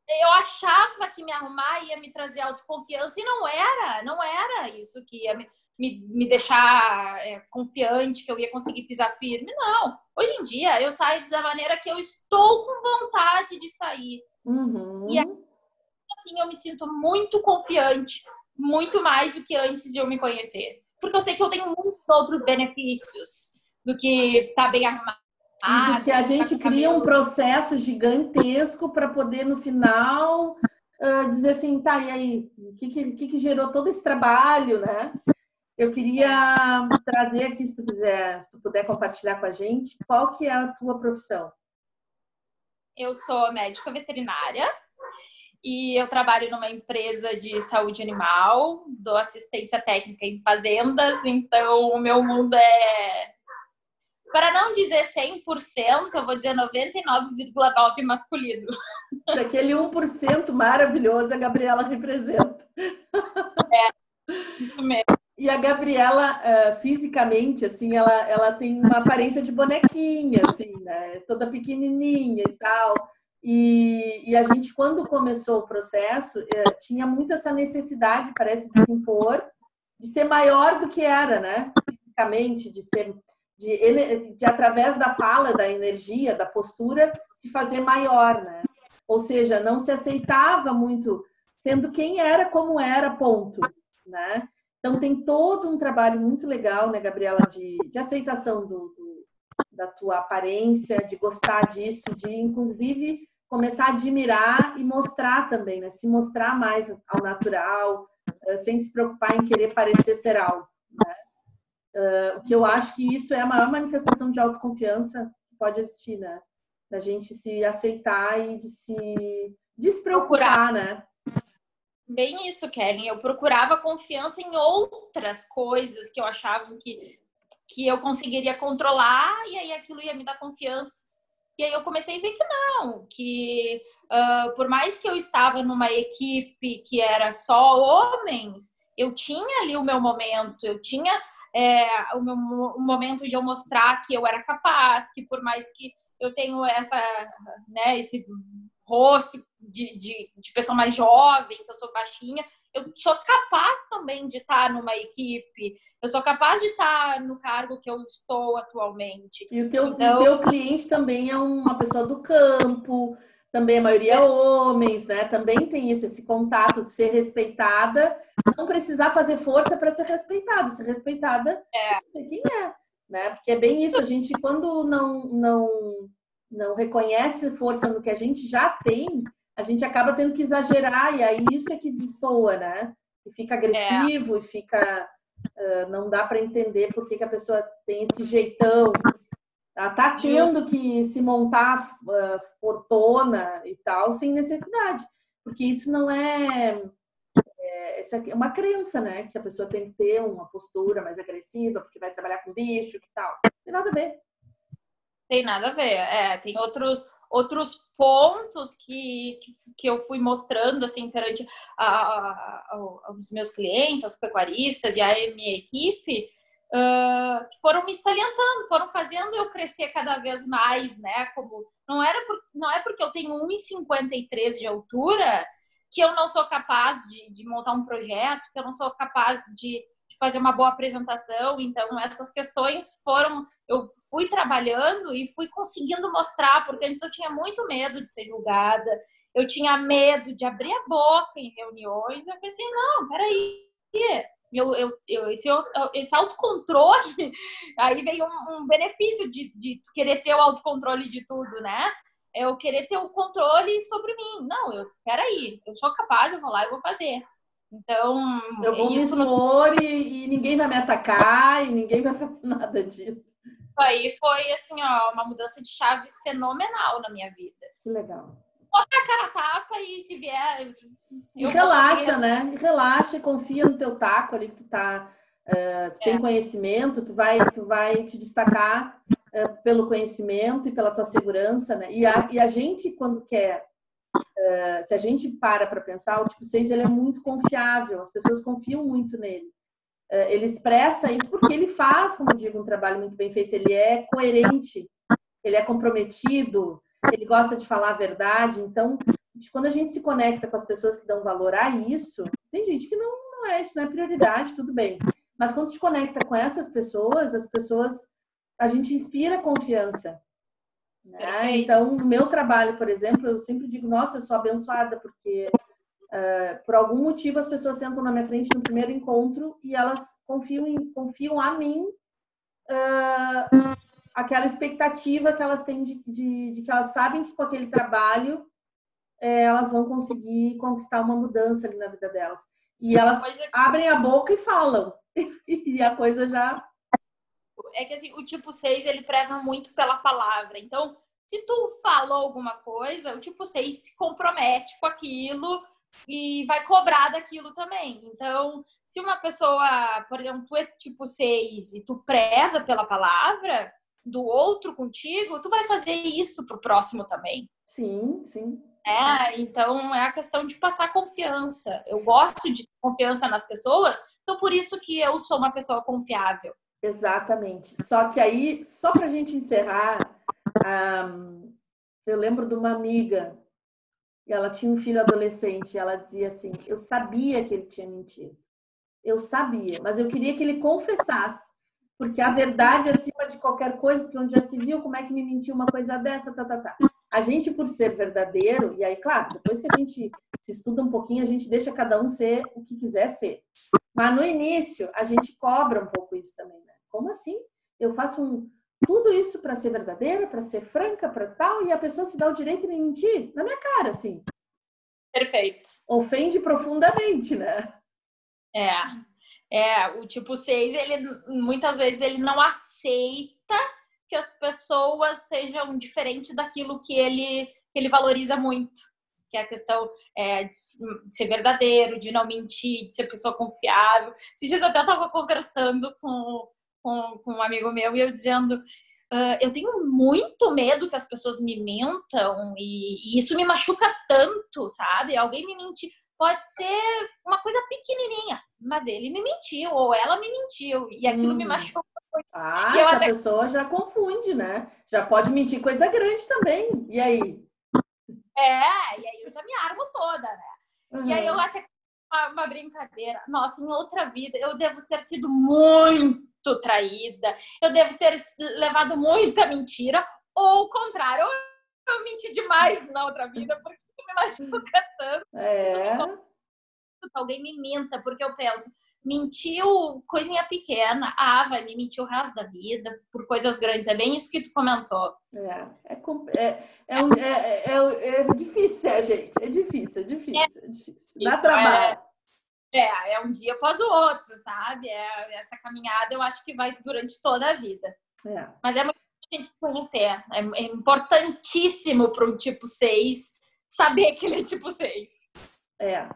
[SPEAKER 1] Eu achava que me arrumar ia me trazer autoconfiança e não era, não era isso que ia me me, me deixar é, confiante que eu ia conseguir pisar firme. Não. Hoje em dia, eu saio da maneira que eu estou com vontade de sair.
[SPEAKER 2] Uhum.
[SPEAKER 1] E assim, eu me sinto muito confiante, muito mais do que antes de eu me conhecer. Porque eu sei que eu tenho muitos outros benefícios do que estar tá bem arrumado.
[SPEAKER 2] E do que a gente cria um processo gigantesco para poder, no final, uh, dizer assim, tá, e aí, o que, que, que gerou todo esse trabalho, né? Eu queria trazer aqui, se tu quiser, se tu puder compartilhar com a gente, qual que é a tua profissão?
[SPEAKER 1] Eu sou médica veterinária e eu trabalho numa empresa de saúde animal, dou assistência técnica em fazendas, então o meu mundo é para não dizer 100%, eu vou dizer 99,9% masculino.
[SPEAKER 2] Aquele 1% maravilhoso a Gabriela representa.
[SPEAKER 1] É, isso mesmo.
[SPEAKER 2] E a Gabriela, uh, fisicamente, assim, ela, ela tem uma aparência de bonequinha, assim, né? Toda pequenininha e tal. E, e a gente, quando começou o processo, uh, tinha muito essa necessidade, parece, de se impor, de ser maior do que era, né? Fisicamente, de ser, de, de através da fala, da energia, da postura, se fazer maior, né? Ou seja, não se aceitava muito sendo quem era, como era, ponto, né? Então, tem todo um trabalho muito legal, né, Gabriela, de, de aceitação do, do, da tua aparência, de gostar disso, de, inclusive, começar a admirar e mostrar também, né? Se mostrar mais ao natural, eh, sem se preocupar em querer parecer ser algo. Né? Uh, o que eu acho que isso é a maior manifestação de autoconfiança que pode existir, né? Da gente se aceitar e de se despreocupar, né?
[SPEAKER 1] Bem isso, Kellen. Eu procurava confiança em outras coisas que eu achava que, que eu conseguiria controlar e aí aquilo ia me dar confiança. E aí eu comecei a ver que não, que uh, por mais que eu estava numa equipe que era só homens, eu tinha ali o meu momento, eu tinha é, o meu o momento de eu mostrar que eu era capaz, que por mais que eu tenho essa, né, esse rosto de, de, de, pessoa mais jovem, que eu sou baixinha, eu sou capaz também de estar numa equipe, eu sou capaz de estar no cargo que eu estou atualmente.
[SPEAKER 2] E o teu, então... o teu cliente também é uma pessoa do campo, também a maioria é homens, né? Também tem isso, esse contato de ser respeitada, não precisar fazer força para ser respeitada, ser respeitada
[SPEAKER 1] é
[SPEAKER 2] quem é, né? Porque é bem isso, a gente quando não não não reconhece força no que a gente já tem, a gente acaba tendo que exagerar, e aí isso é que destoa, né? E fica agressivo, é. e fica. Uh, não dá para entender por que, que, a pessoa tem esse jeitão. Ela tá tendo que se montar uh, fortuna e tal, sem necessidade. Porque isso não é, é. Isso é uma crença, né? Que a pessoa tem que ter uma postura mais agressiva, porque vai trabalhar com bicho e tal. Não tem nada a ver.
[SPEAKER 1] Tem nada a ver. É, tem outros outros pontos que, que, eu fui mostrando assim perante a, a, a, os meus clientes, aos pecuaristas e a minha equipe, uh, foram me salientando, foram fazendo eu crescer cada vez mais, né? Como não era por, não é porque eu tenho 1,53 de altura que eu não sou capaz de, de montar um projeto, que eu não sou capaz de de fazer uma boa apresentação. Então, essas questões foram. Eu fui trabalhando e fui conseguindo mostrar, porque antes eu tinha muito medo de ser julgada, eu tinha medo de abrir a boca em reuniões. Eu pensei, não, peraí. Eu, eu, eu, esse, esse autocontrole, [LAUGHS] aí veio um, um benefício de, de, querer ter o autocontrole de tudo, né? eu querer ter o controle sobre mim. Não, eu, peraí, eu sou capaz, eu vou lá e vou fazer. Então,
[SPEAKER 2] eu vou isso me expor e, e, ninguém vai me atacar e ninguém vai fazer [LAUGHS] nada disso.
[SPEAKER 1] Isso aí foi, assim, ó, uma mudança de chave fenomenal na minha vida.
[SPEAKER 2] Que legal.
[SPEAKER 1] Bota a cara a tapa e se vier...
[SPEAKER 2] E relaxa, né? E relaxa, confia no teu taco ali que tu tá... Uh, tu é. tem conhecimento, tu vai, tu vai te destacar uh, pelo conhecimento e pela tua segurança, né? E a, e a gente, quando quer Uh, se a gente para para pensar, o tipo 6 ele é muito confiável, as pessoas confiam muito nele. Uh, ele expressa isso porque ele faz, como digo, um trabalho muito bem feito, ele é coerente, ele é comprometido, ele gosta de falar a verdade. Então, quando a gente se conecta com as pessoas que dão valor a isso, tem gente que não, não é, isso não é prioridade, tudo bem. Mas quando te conecta com essas pessoas, as pessoas, a gente inspira confiança. Né? Então, no meu trabalho, por exemplo, eu sempre digo, nossa, eu sou abençoada, porque uh, por algum motivo as pessoas sentam na minha frente no primeiro encontro e elas confiam, em, confiam a mim uh, aquela expectativa que elas têm de, de, de, que elas sabem que com aquele trabalho é, elas vão conseguir conquistar uma mudança ali na vida delas. E elas abrem a boca e falam. [LAUGHS] e a coisa já
[SPEAKER 1] é que assim, o tipo 6 ele preza muito pela palavra. Então, se tu falou alguma coisa, o tipo 6 se compromete com aquilo e vai cobrar daquilo também. Então, se uma pessoa, por exemplo, tu é tipo 6 e tu preza pela palavra do outro contigo, tu vai fazer isso pro próximo também.
[SPEAKER 2] Sim, sim.
[SPEAKER 1] É, então é a questão de passar confiança. Eu gosto de confiança nas pessoas, então por isso que eu sou uma pessoa confiável.
[SPEAKER 2] Exatamente. Só que aí, só para a gente encerrar, um, eu lembro de uma amiga, ela tinha um filho adolescente, e ela dizia assim: Eu sabia que ele tinha mentido. Eu sabia, mas eu queria que ele confessasse, porque a verdade acima de qualquer coisa, porque onde já se viu como é que me mentiu uma coisa dessa, tá, tá, tá. A gente, por ser verdadeiro, e aí, claro, depois que a gente se estuda um pouquinho, a gente deixa cada um ser o que quiser ser. Mas no início, a gente cobra um pouco isso também, né? Como assim? Eu faço um, tudo isso para ser verdadeira, para ser franca, para tal, e a pessoa se dá o direito de me mentir na minha cara, assim.
[SPEAKER 1] Perfeito.
[SPEAKER 2] Ofende profundamente, né?
[SPEAKER 1] É. É, o tipo 6, ele muitas vezes ele não aceita que as pessoas sejam diferentes daquilo que ele, que ele valoriza muito. Que é a questão é, de ser verdadeiro, de não mentir, de ser pessoa confiável. Esses dias até eu estava conversando com, com, com um amigo meu e eu dizendo: uh, eu tenho muito medo que as pessoas me mentam e, e, isso me machuca tanto, sabe? Alguém me mentir. Pode ser uma coisa pequenininha, mas ele me mentiu ou ela me mentiu e aquilo hum. me machuca.
[SPEAKER 2] Ah, essa até... pessoa já confunde, né? Já pode mentir coisa grande também. E aí?
[SPEAKER 1] É, e aí eu já me armo toda, né? Uhum. E aí eu até uma brincadeira. Nossa, em outra vida eu devo ter sido muito muito traída, eu devo ter levado muita mentira, ou o contrário, ou eu menti demais na outra vida, porque me [LAUGHS] machuca tanto.
[SPEAKER 2] É.
[SPEAKER 1] Alguém me minta, porque eu penso, mentiu coisinha pequena, ah, vai me mentir o resto da vida por coisas grandes. É bem isso que tu comentou.
[SPEAKER 2] É, é, é, é, é, é difícil, é, gente. É difícil, é difícil. É difícil. Dá trabalho.
[SPEAKER 1] É, é um dia após o outro, sabe? É, essa caminhada eu acho que vai durante toda a vida.
[SPEAKER 2] É.
[SPEAKER 1] Mas é muito gente conhecer. É, é importantíssimo para um tipo 6 saber que ele é tipo 6.
[SPEAKER 2] É.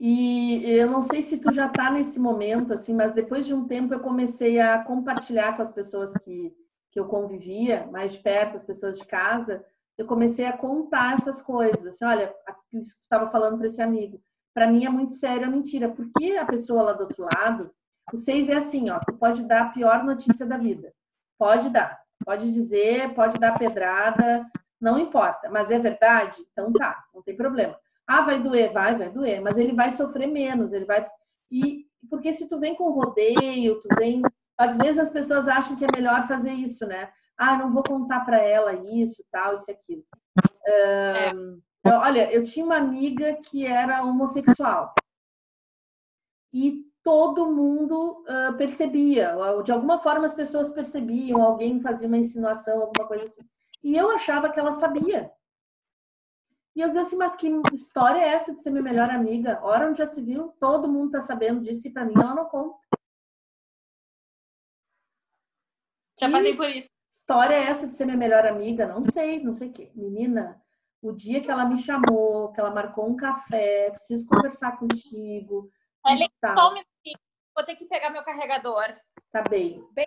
[SPEAKER 2] E eu não sei se tu já tá nesse momento, assim, mas depois de um tempo eu comecei a compartilhar com as pessoas que, que eu convivia, mais perto, as pessoas de casa, eu comecei a contar essas coisas. Assim, olha, isso que tu estava falando para esse amigo para mim é muito sério a mentira, porque a pessoa lá do outro lado, o seis é assim, ó, tu pode dar a pior notícia da vida. Pode dar, pode dizer, pode dar pedrada, não importa, mas é verdade? Então tá, não tem problema. Ah, vai doer, vai, vai doer, mas ele vai sofrer menos, ele vai e porque se tu vem com rodeio, tu vem, às vezes as pessoas acham que é melhor fazer isso, né? Ah, não vou contar para ela isso, tal, isso aquilo. Um, é. Olha, eu tinha uma amiga que era homossexual e todo mundo uh, percebia, de alguma forma as pessoas percebiam, alguém fazia uma insinuação, alguma coisa assim. E eu achava que ela sabia. E eu dizia assim, mas que história é essa de ser minha melhor amiga? Ora onde já se viu, todo mundo tá sabendo disso e pra mim ela não conta.
[SPEAKER 1] Já passei por isso.
[SPEAKER 2] História é essa de ser minha melhor amiga? Não sei, não sei o quê. Menina, o dia que ela me chamou, que ela marcou um café, preciso conversar contigo.
[SPEAKER 1] Ellen, tá. só um minutinho. Vou ter que pegar meu carregador.
[SPEAKER 2] Tá bem. bem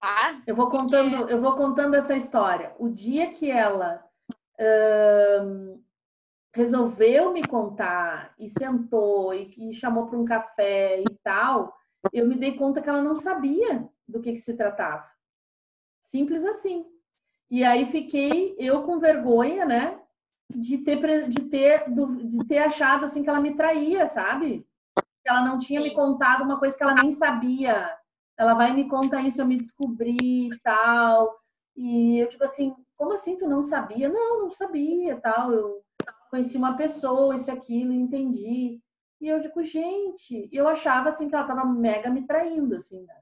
[SPEAKER 2] tá? Eu vou contando, Porque... eu vou contando essa história. O dia que ela resolveu me contar e sentou e, e chamou para um café e tal, eu me dei conta que ela não sabia do que, que se tratava. Simples assim. E aí fiquei eu com vergonha, né? De ter, de ter, de ter achado assim que ela me traía, sabe? Que ela não tinha me contado uma coisa que ela nem sabia. Ela vai me contar isso, eu me descobri e tal. E eu, tipo assim, como assim tu não sabia? Não, não sabia, tal. Eu conheci uma pessoa, isso aquilo, entendi. E eu digo, gente, eu achava assim que ela tava mega me traindo, assim, né?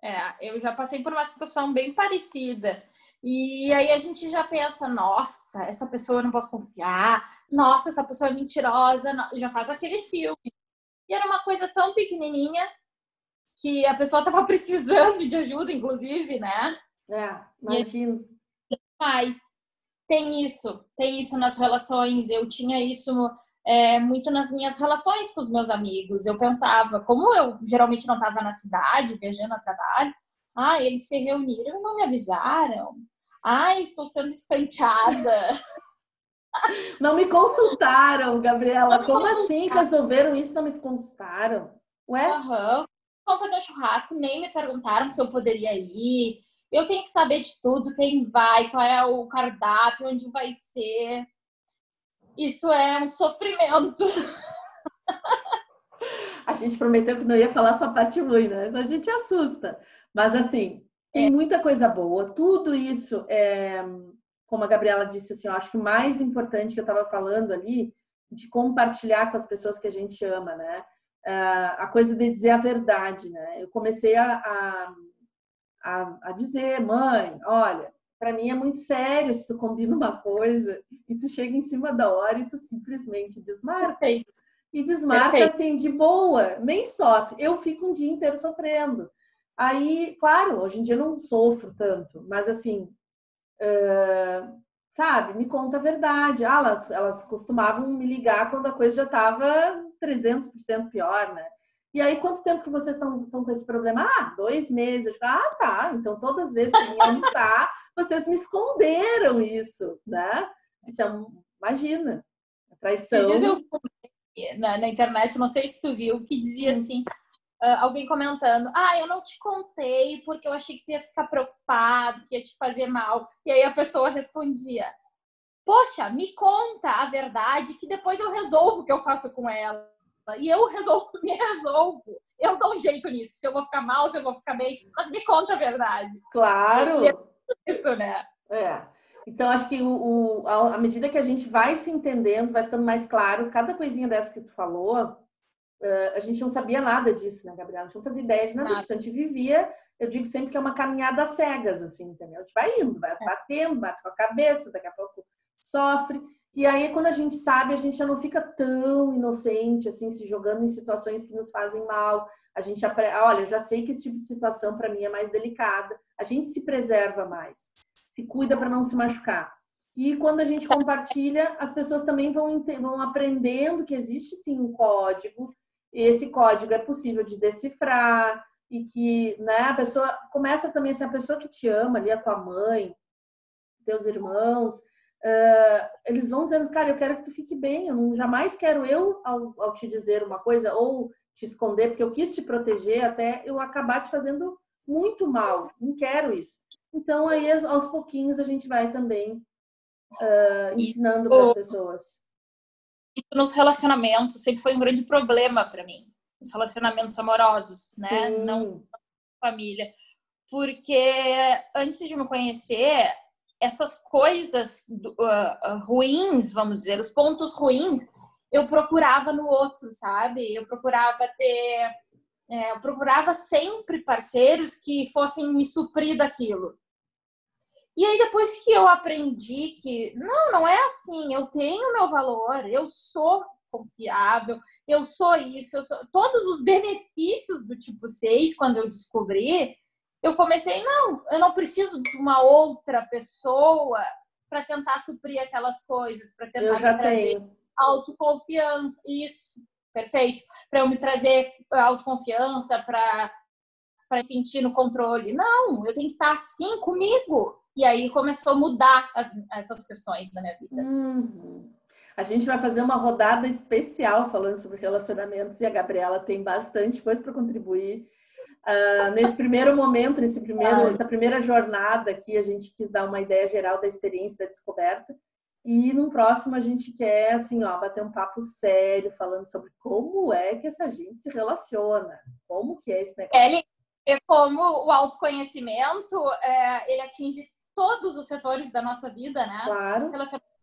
[SPEAKER 1] É, eu já passei por uma situação bem parecida. E aí a gente já pensa, nossa, essa pessoa eu não posso confiar, nossa, essa pessoa é mentirosa, já faz aquele filme. E era uma coisa tão pequenininha que a pessoa estava [LAUGHS] precisando de ajuda, inclusive, né?
[SPEAKER 2] É, imagino.
[SPEAKER 1] Mas tem isso, tem isso nas relações. Eu tinha isso é, muito nas minhas relações com os meus amigos. Eu pensava, como eu geralmente não estava na cidade, viajando a trabalho, ah, eles se reuniram e não me avisaram. Ah, estou sendo escanteada. [LAUGHS]
[SPEAKER 2] Não me consultaram, Gabriela. Me Como consultaram. assim resolveram isso? Não me consultaram? Ué?
[SPEAKER 1] Uhum. Vamos fazer um churrasco, nem me perguntaram se eu poderia ir. Eu tenho que saber de tudo, quem vai, qual é o cardápio, onde vai ser. Isso é um sofrimento. [LAUGHS]
[SPEAKER 2] A gente prometeu que não ia falar só parte ruim, né? A gente assusta. Mas assim, tem é. muita coisa boa. Tudo isso é, como a Gabriela disse, assim, eu acho que o mais importante que eu estava falando ali, de compartilhar com as pessoas que a gente ama, né? a coisa de dizer a verdade, né? Eu comecei a, a, a dizer, mãe, olha, para mim é muito sério se tu combina uma coisa e tu chega em cima da hora e tu simplesmente desmarca. Perfeito. E desmarca Perfeito. assim de boa, nem sofre. Eu fico um dia inteiro sofrendo. Aí, claro, hoje em dia eu não sofro tanto, mas assim, uh, sabe, me conta a verdade. Ah, elas, elas costumavam me ligar quando a coisa já estava 300% pior, né? E aí, quanto tempo que vocês estão com esse problema? Ah, dois meses. Eu digo, ah, tá. Então, todas as vezes que eu almoçar, [LAUGHS] vocês me esconderam isso, né? Isso é um, imagina, traição.
[SPEAKER 1] eu na, na, internet, não sei se tu viu, que dizia hum. assim, uh, alguém comentando, ah, eu não te contei porque eu achei que tu ia ficar preocupado, que ia te fazer mal. E aí a pessoa respondia, poxa, me conta a verdade que depois eu resolvo o que eu faço com ela. E eu resolvo, [LAUGHS] me resolvo. Eu dou um jeito nisso. Se eu vou ficar mal, se eu vou ficar bem. Mas me conta a verdade.
[SPEAKER 2] Claro.
[SPEAKER 1] Isso, né?
[SPEAKER 2] É. Então, acho que o, o, à medida que a gente vai se entendendo, vai ficando mais claro, cada coisinha dessa que tu falou, uh, a gente não sabia nada disso, né, Gabriela? A gente não fazia ideia de nada, nada. disso. A gente vivia, eu digo sempre que é uma caminhada cegas, assim, entendeu? A gente vai indo, vai é. batendo, bate com a cabeça, daqui a pouco sofre. E aí, quando a gente sabe, a gente já não fica tão inocente, assim, se jogando em situações que nos fazem mal. A gente, olha, eu já sei que esse tipo de situação para mim é mais delicada. A gente se preserva mais, se cuida para não se machucar. E quando a gente compartilha, as pessoas também vão, vão aprendendo que existe sim um código, e esse código é possível de decifrar, e que né, a pessoa começa também assim, a pessoa que te ama ali, a tua mãe, teus irmãos, uh, eles vão dizendo, cara, eu quero que tu fique bem, eu não, jamais quero eu, ao, ao, te dizer uma coisa, ou te esconder, porque eu quis te proteger até eu acabar te fazendo muito mal, não quero isso. Então, aí, aos pouquinhos, a gente vai também uh, ensinando para as pessoas.
[SPEAKER 1] Isso nos relacionamentos sempre foi um grande problema para mim, os relacionamentos amorosos, né? Sim. Não família. Porque antes de me conhecer, essas coisas uh, ruins, vamos dizer, os pontos ruins, eu procurava no outro, sabe? Eu procurava ter. É, eu procurava sempre parceiros que fossem me suprir daquilo. E aí, depois que eu aprendi que não, não é assim, eu tenho meu valor, eu sou confiável, eu sou isso, eu sou todos os benefícios do tipo 6, quando eu descobri, eu comecei, não, eu não preciso de uma outra pessoa para tentar suprir aquelas coisas, para tentar me trazer tenho. autoconfiança. Isso, perfeito. Para eu me trazer autoconfiança, para para sentir no controle. Não, eu tenho que estar assim comigo. E aí começou a mudar as, essas questões da minha vida.
[SPEAKER 2] Uhum. A gente vai fazer uma rodada especial falando sobre relacionamentos e a Gabriela tem bastante coisa para contribuir. Uh, nesse primeiro momento, nesse primeiro, nessa primeira jornada aqui, a gente quis dar uma ideia geral da experiência da descoberta. E no próximo a gente quer, assim, ó, bater um papo sério, falando sobre como é que essa gente se relaciona, como que é esse negócio.
[SPEAKER 1] Ele, é como o autoconhecimento, é, ele atinge todos os setores da nossa vida, né?
[SPEAKER 2] Claro.
[SPEAKER 1] Relacionamento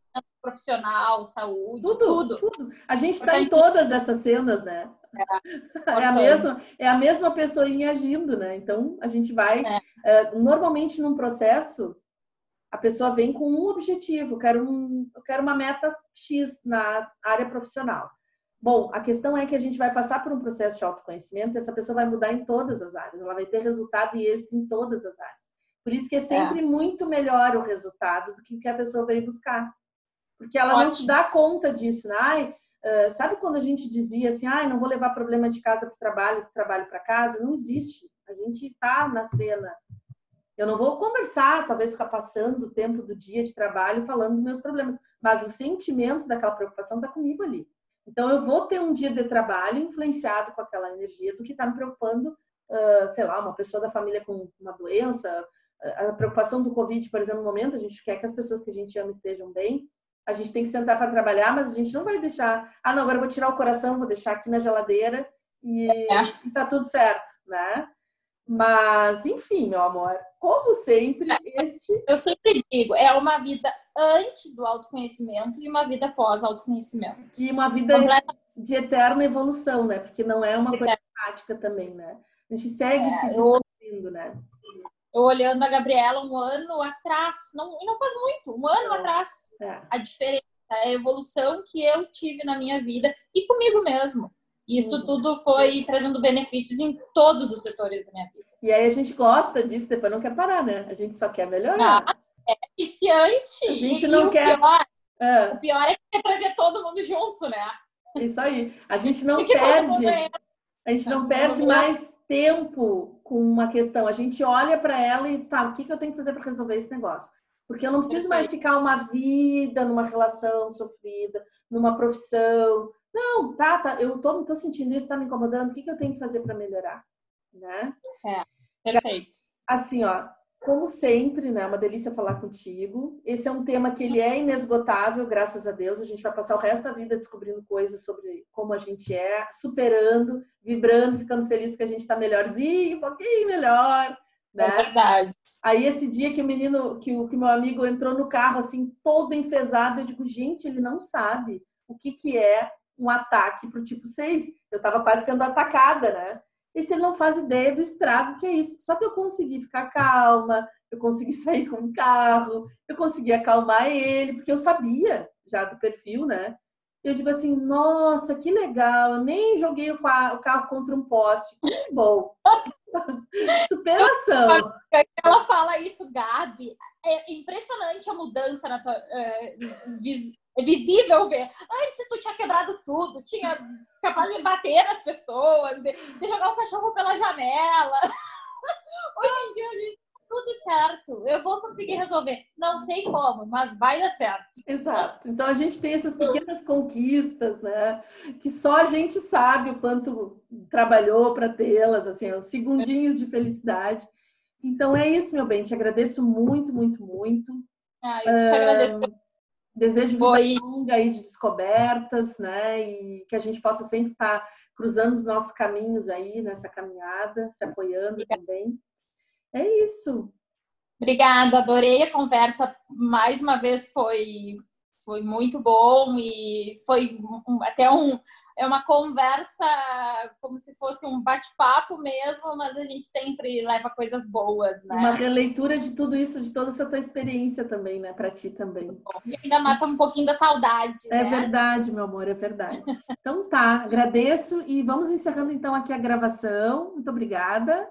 [SPEAKER 1] profissional, saúde, tudo. tudo. tudo.
[SPEAKER 2] A gente está em todas essas cenas, né? É, é, a mesma, é a mesma pessoinha agindo, né? Então a gente vai. É. É, normalmente num processo, a pessoa vem com um objetivo, eu quero, um, eu quero uma meta X na área profissional. Bom, a questão é que a gente vai passar por um processo de autoconhecimento e essa pessoa vai mudar em todas as áreas, ela vai ter resultado e êxito em todas as áreas. Por isso que é sempre é. muito melhor o resultado do que o que a pessoa veio buscar. Porque ela Ótimo. não se dá conta disso, né? Ai, uh, sabe quando a gente dizia assim, ai, não vou levar problema de casa para o trabalho, do trabalho para casa? Não existe. A gente está na cena. Eu não vou conversar, talvez ficar passando o tempo do dia de trabalho falando dos meus problemas, mas o sentimento daquela preocupação está comigo ali. Então, eu vou ter um dia de trabalho influenciado com aquela energia do que está me preocupando, uh, sei lá, uma pessoa da família com uma doença, a preocupação do Covid, por exemplo, no momento, a gente quer que as pessoas que a gente ama estejam bem, a gente tem que sentar para trabalhar, mas a gente não vai deixar, ah, não, agora eu vou tirar o coração, vou deixar aqui na geladeira e, é. e tá tudo certo, né? Mas, enfim, meu amor, como sempre, este.
[SPEAKER 1] Eu sempre digo, é uma vida antes do autoconhecimento e uma vida pós autoconhecimento.
[SPEAKER 2] E uma vida de eterna evolução, né? Porque não é uma coisa prática também, né? A gente segue é, se descobrindo, eu... né?
[SPEAKER 1] Eu olhando a Gabriela um ano atrás, não, não faz muito, um ano não. atrás, é. a diferença, a evolução que eu tive na minha vida e comigo mesmo. Isso uhum. tudo foi trazendo benefícios em todos os setores da minha vida.
[SPEAKER 2] E aí a gente gosta disso, depois não quer parar, né? A gente só quer melhorar. Ah,
[SPEAKER 1] é viciante.
[SPEAKER 2] A gente e, não e quer.
[SPEAKER 1] O pior, é. o pior é que quer trazer todo mundo junto, né?
[SPEAKER 2] Isso aí. A gente não [LAUGHS] perde. A gente não perde mais tempo com uma questão. A gente olha para ela e sabe o que, que eu tenho que fazer para resolver esse negócio. Porque eu não preciso mais ficar uma vida numa relação sofrida, numa profissão. Não, tá, tá eu tô, tô sentindo isso, tá me incomodando. O que, que eu tenho que fazer para melhorar? Né?
[SPEAKER 1] É, perfeito.
[SPEAKER 2] Assim, ó, como sempre, né? Uma delícia falar contigo. Esse é um tema que ele é inesgotável, graças a Deus. A gente vai passar o resto da vida descobrindo coisas sobre como a gente é, superando, vibrando, ficando feliz porque a gente está melhorzinho, um pouquinho melhor. Né?
[SPEAKER 1] É verdade.
[SPEAKER 2] Aí esse dia que o menino, que o que meu amigo entrou no carro assim, todo enfesado, eu digo, gente, ele não sabe o que que é um ataque pro tipo 6. Eu estava quase sendo atacada, né? E se ele não faz ideia do estrago que é isso. Só que eu consegui ficar calma, eu consegui [LAUGHS] sair com o carro, eu consegui acalmar ele, porque eu sabia já do perfil, né? Eu digo assim, nossa, que legal, eu nem joguei o carro contra um poste, que bom. [LAUGHS] Superação.
[SPEAKER 1] Ela fala isso, Gabi. É impressionante a mudança na tua, é, é visível ver. Antes tu tinha quebrado tudo, tinha capaz de bater nas pessoas, de, de jogar o cachorro pela janela. [LAUGHS] Hoje em dia a gente tudo certo, eu vou conseguir resolver. Não sei como, mas vai dar certo.
[SPEAKER 2] Exato. Então a gente tem essas pequenas conquistas, né? Que só a gente sabe o quanto trabalhou para tê-las, assim, os segundinhos de felicidade. Então é isso, meu bem. Te agradeço muito, muito, muito.
[SPEAKER 1] Ah, eu te agradeço.
[SPEAKER 2] Desejo Foi... vida longa aí de descobertas, né? E que a gente possa sempre estar cruzando os nossos caminhos aí nessa caminhada, se apoiando Obrigada. também. É isso.
[SPEAKER 1] Obrigada, adorei a conversa. Mais uma vez foi foi muito bom e foi um, até um é uma conversa como se fosse um bate-papo mesmo, mas a gente sempre leva coisas boas, né?
[SPEAKER 2] Uma releitura de tudo isso, de toda essa tua experiência também, né, para ti também.
[SPEAKER 1] E ainda mata um pouquinho da saudade.
[SPEAKER 2] É
[SPEAKER 1] né?
[SPEAKER 2] verdade, meu amor, é verdade. então tá, agradeço e vamos encerrando então aqui a gravação. Muito obrigada.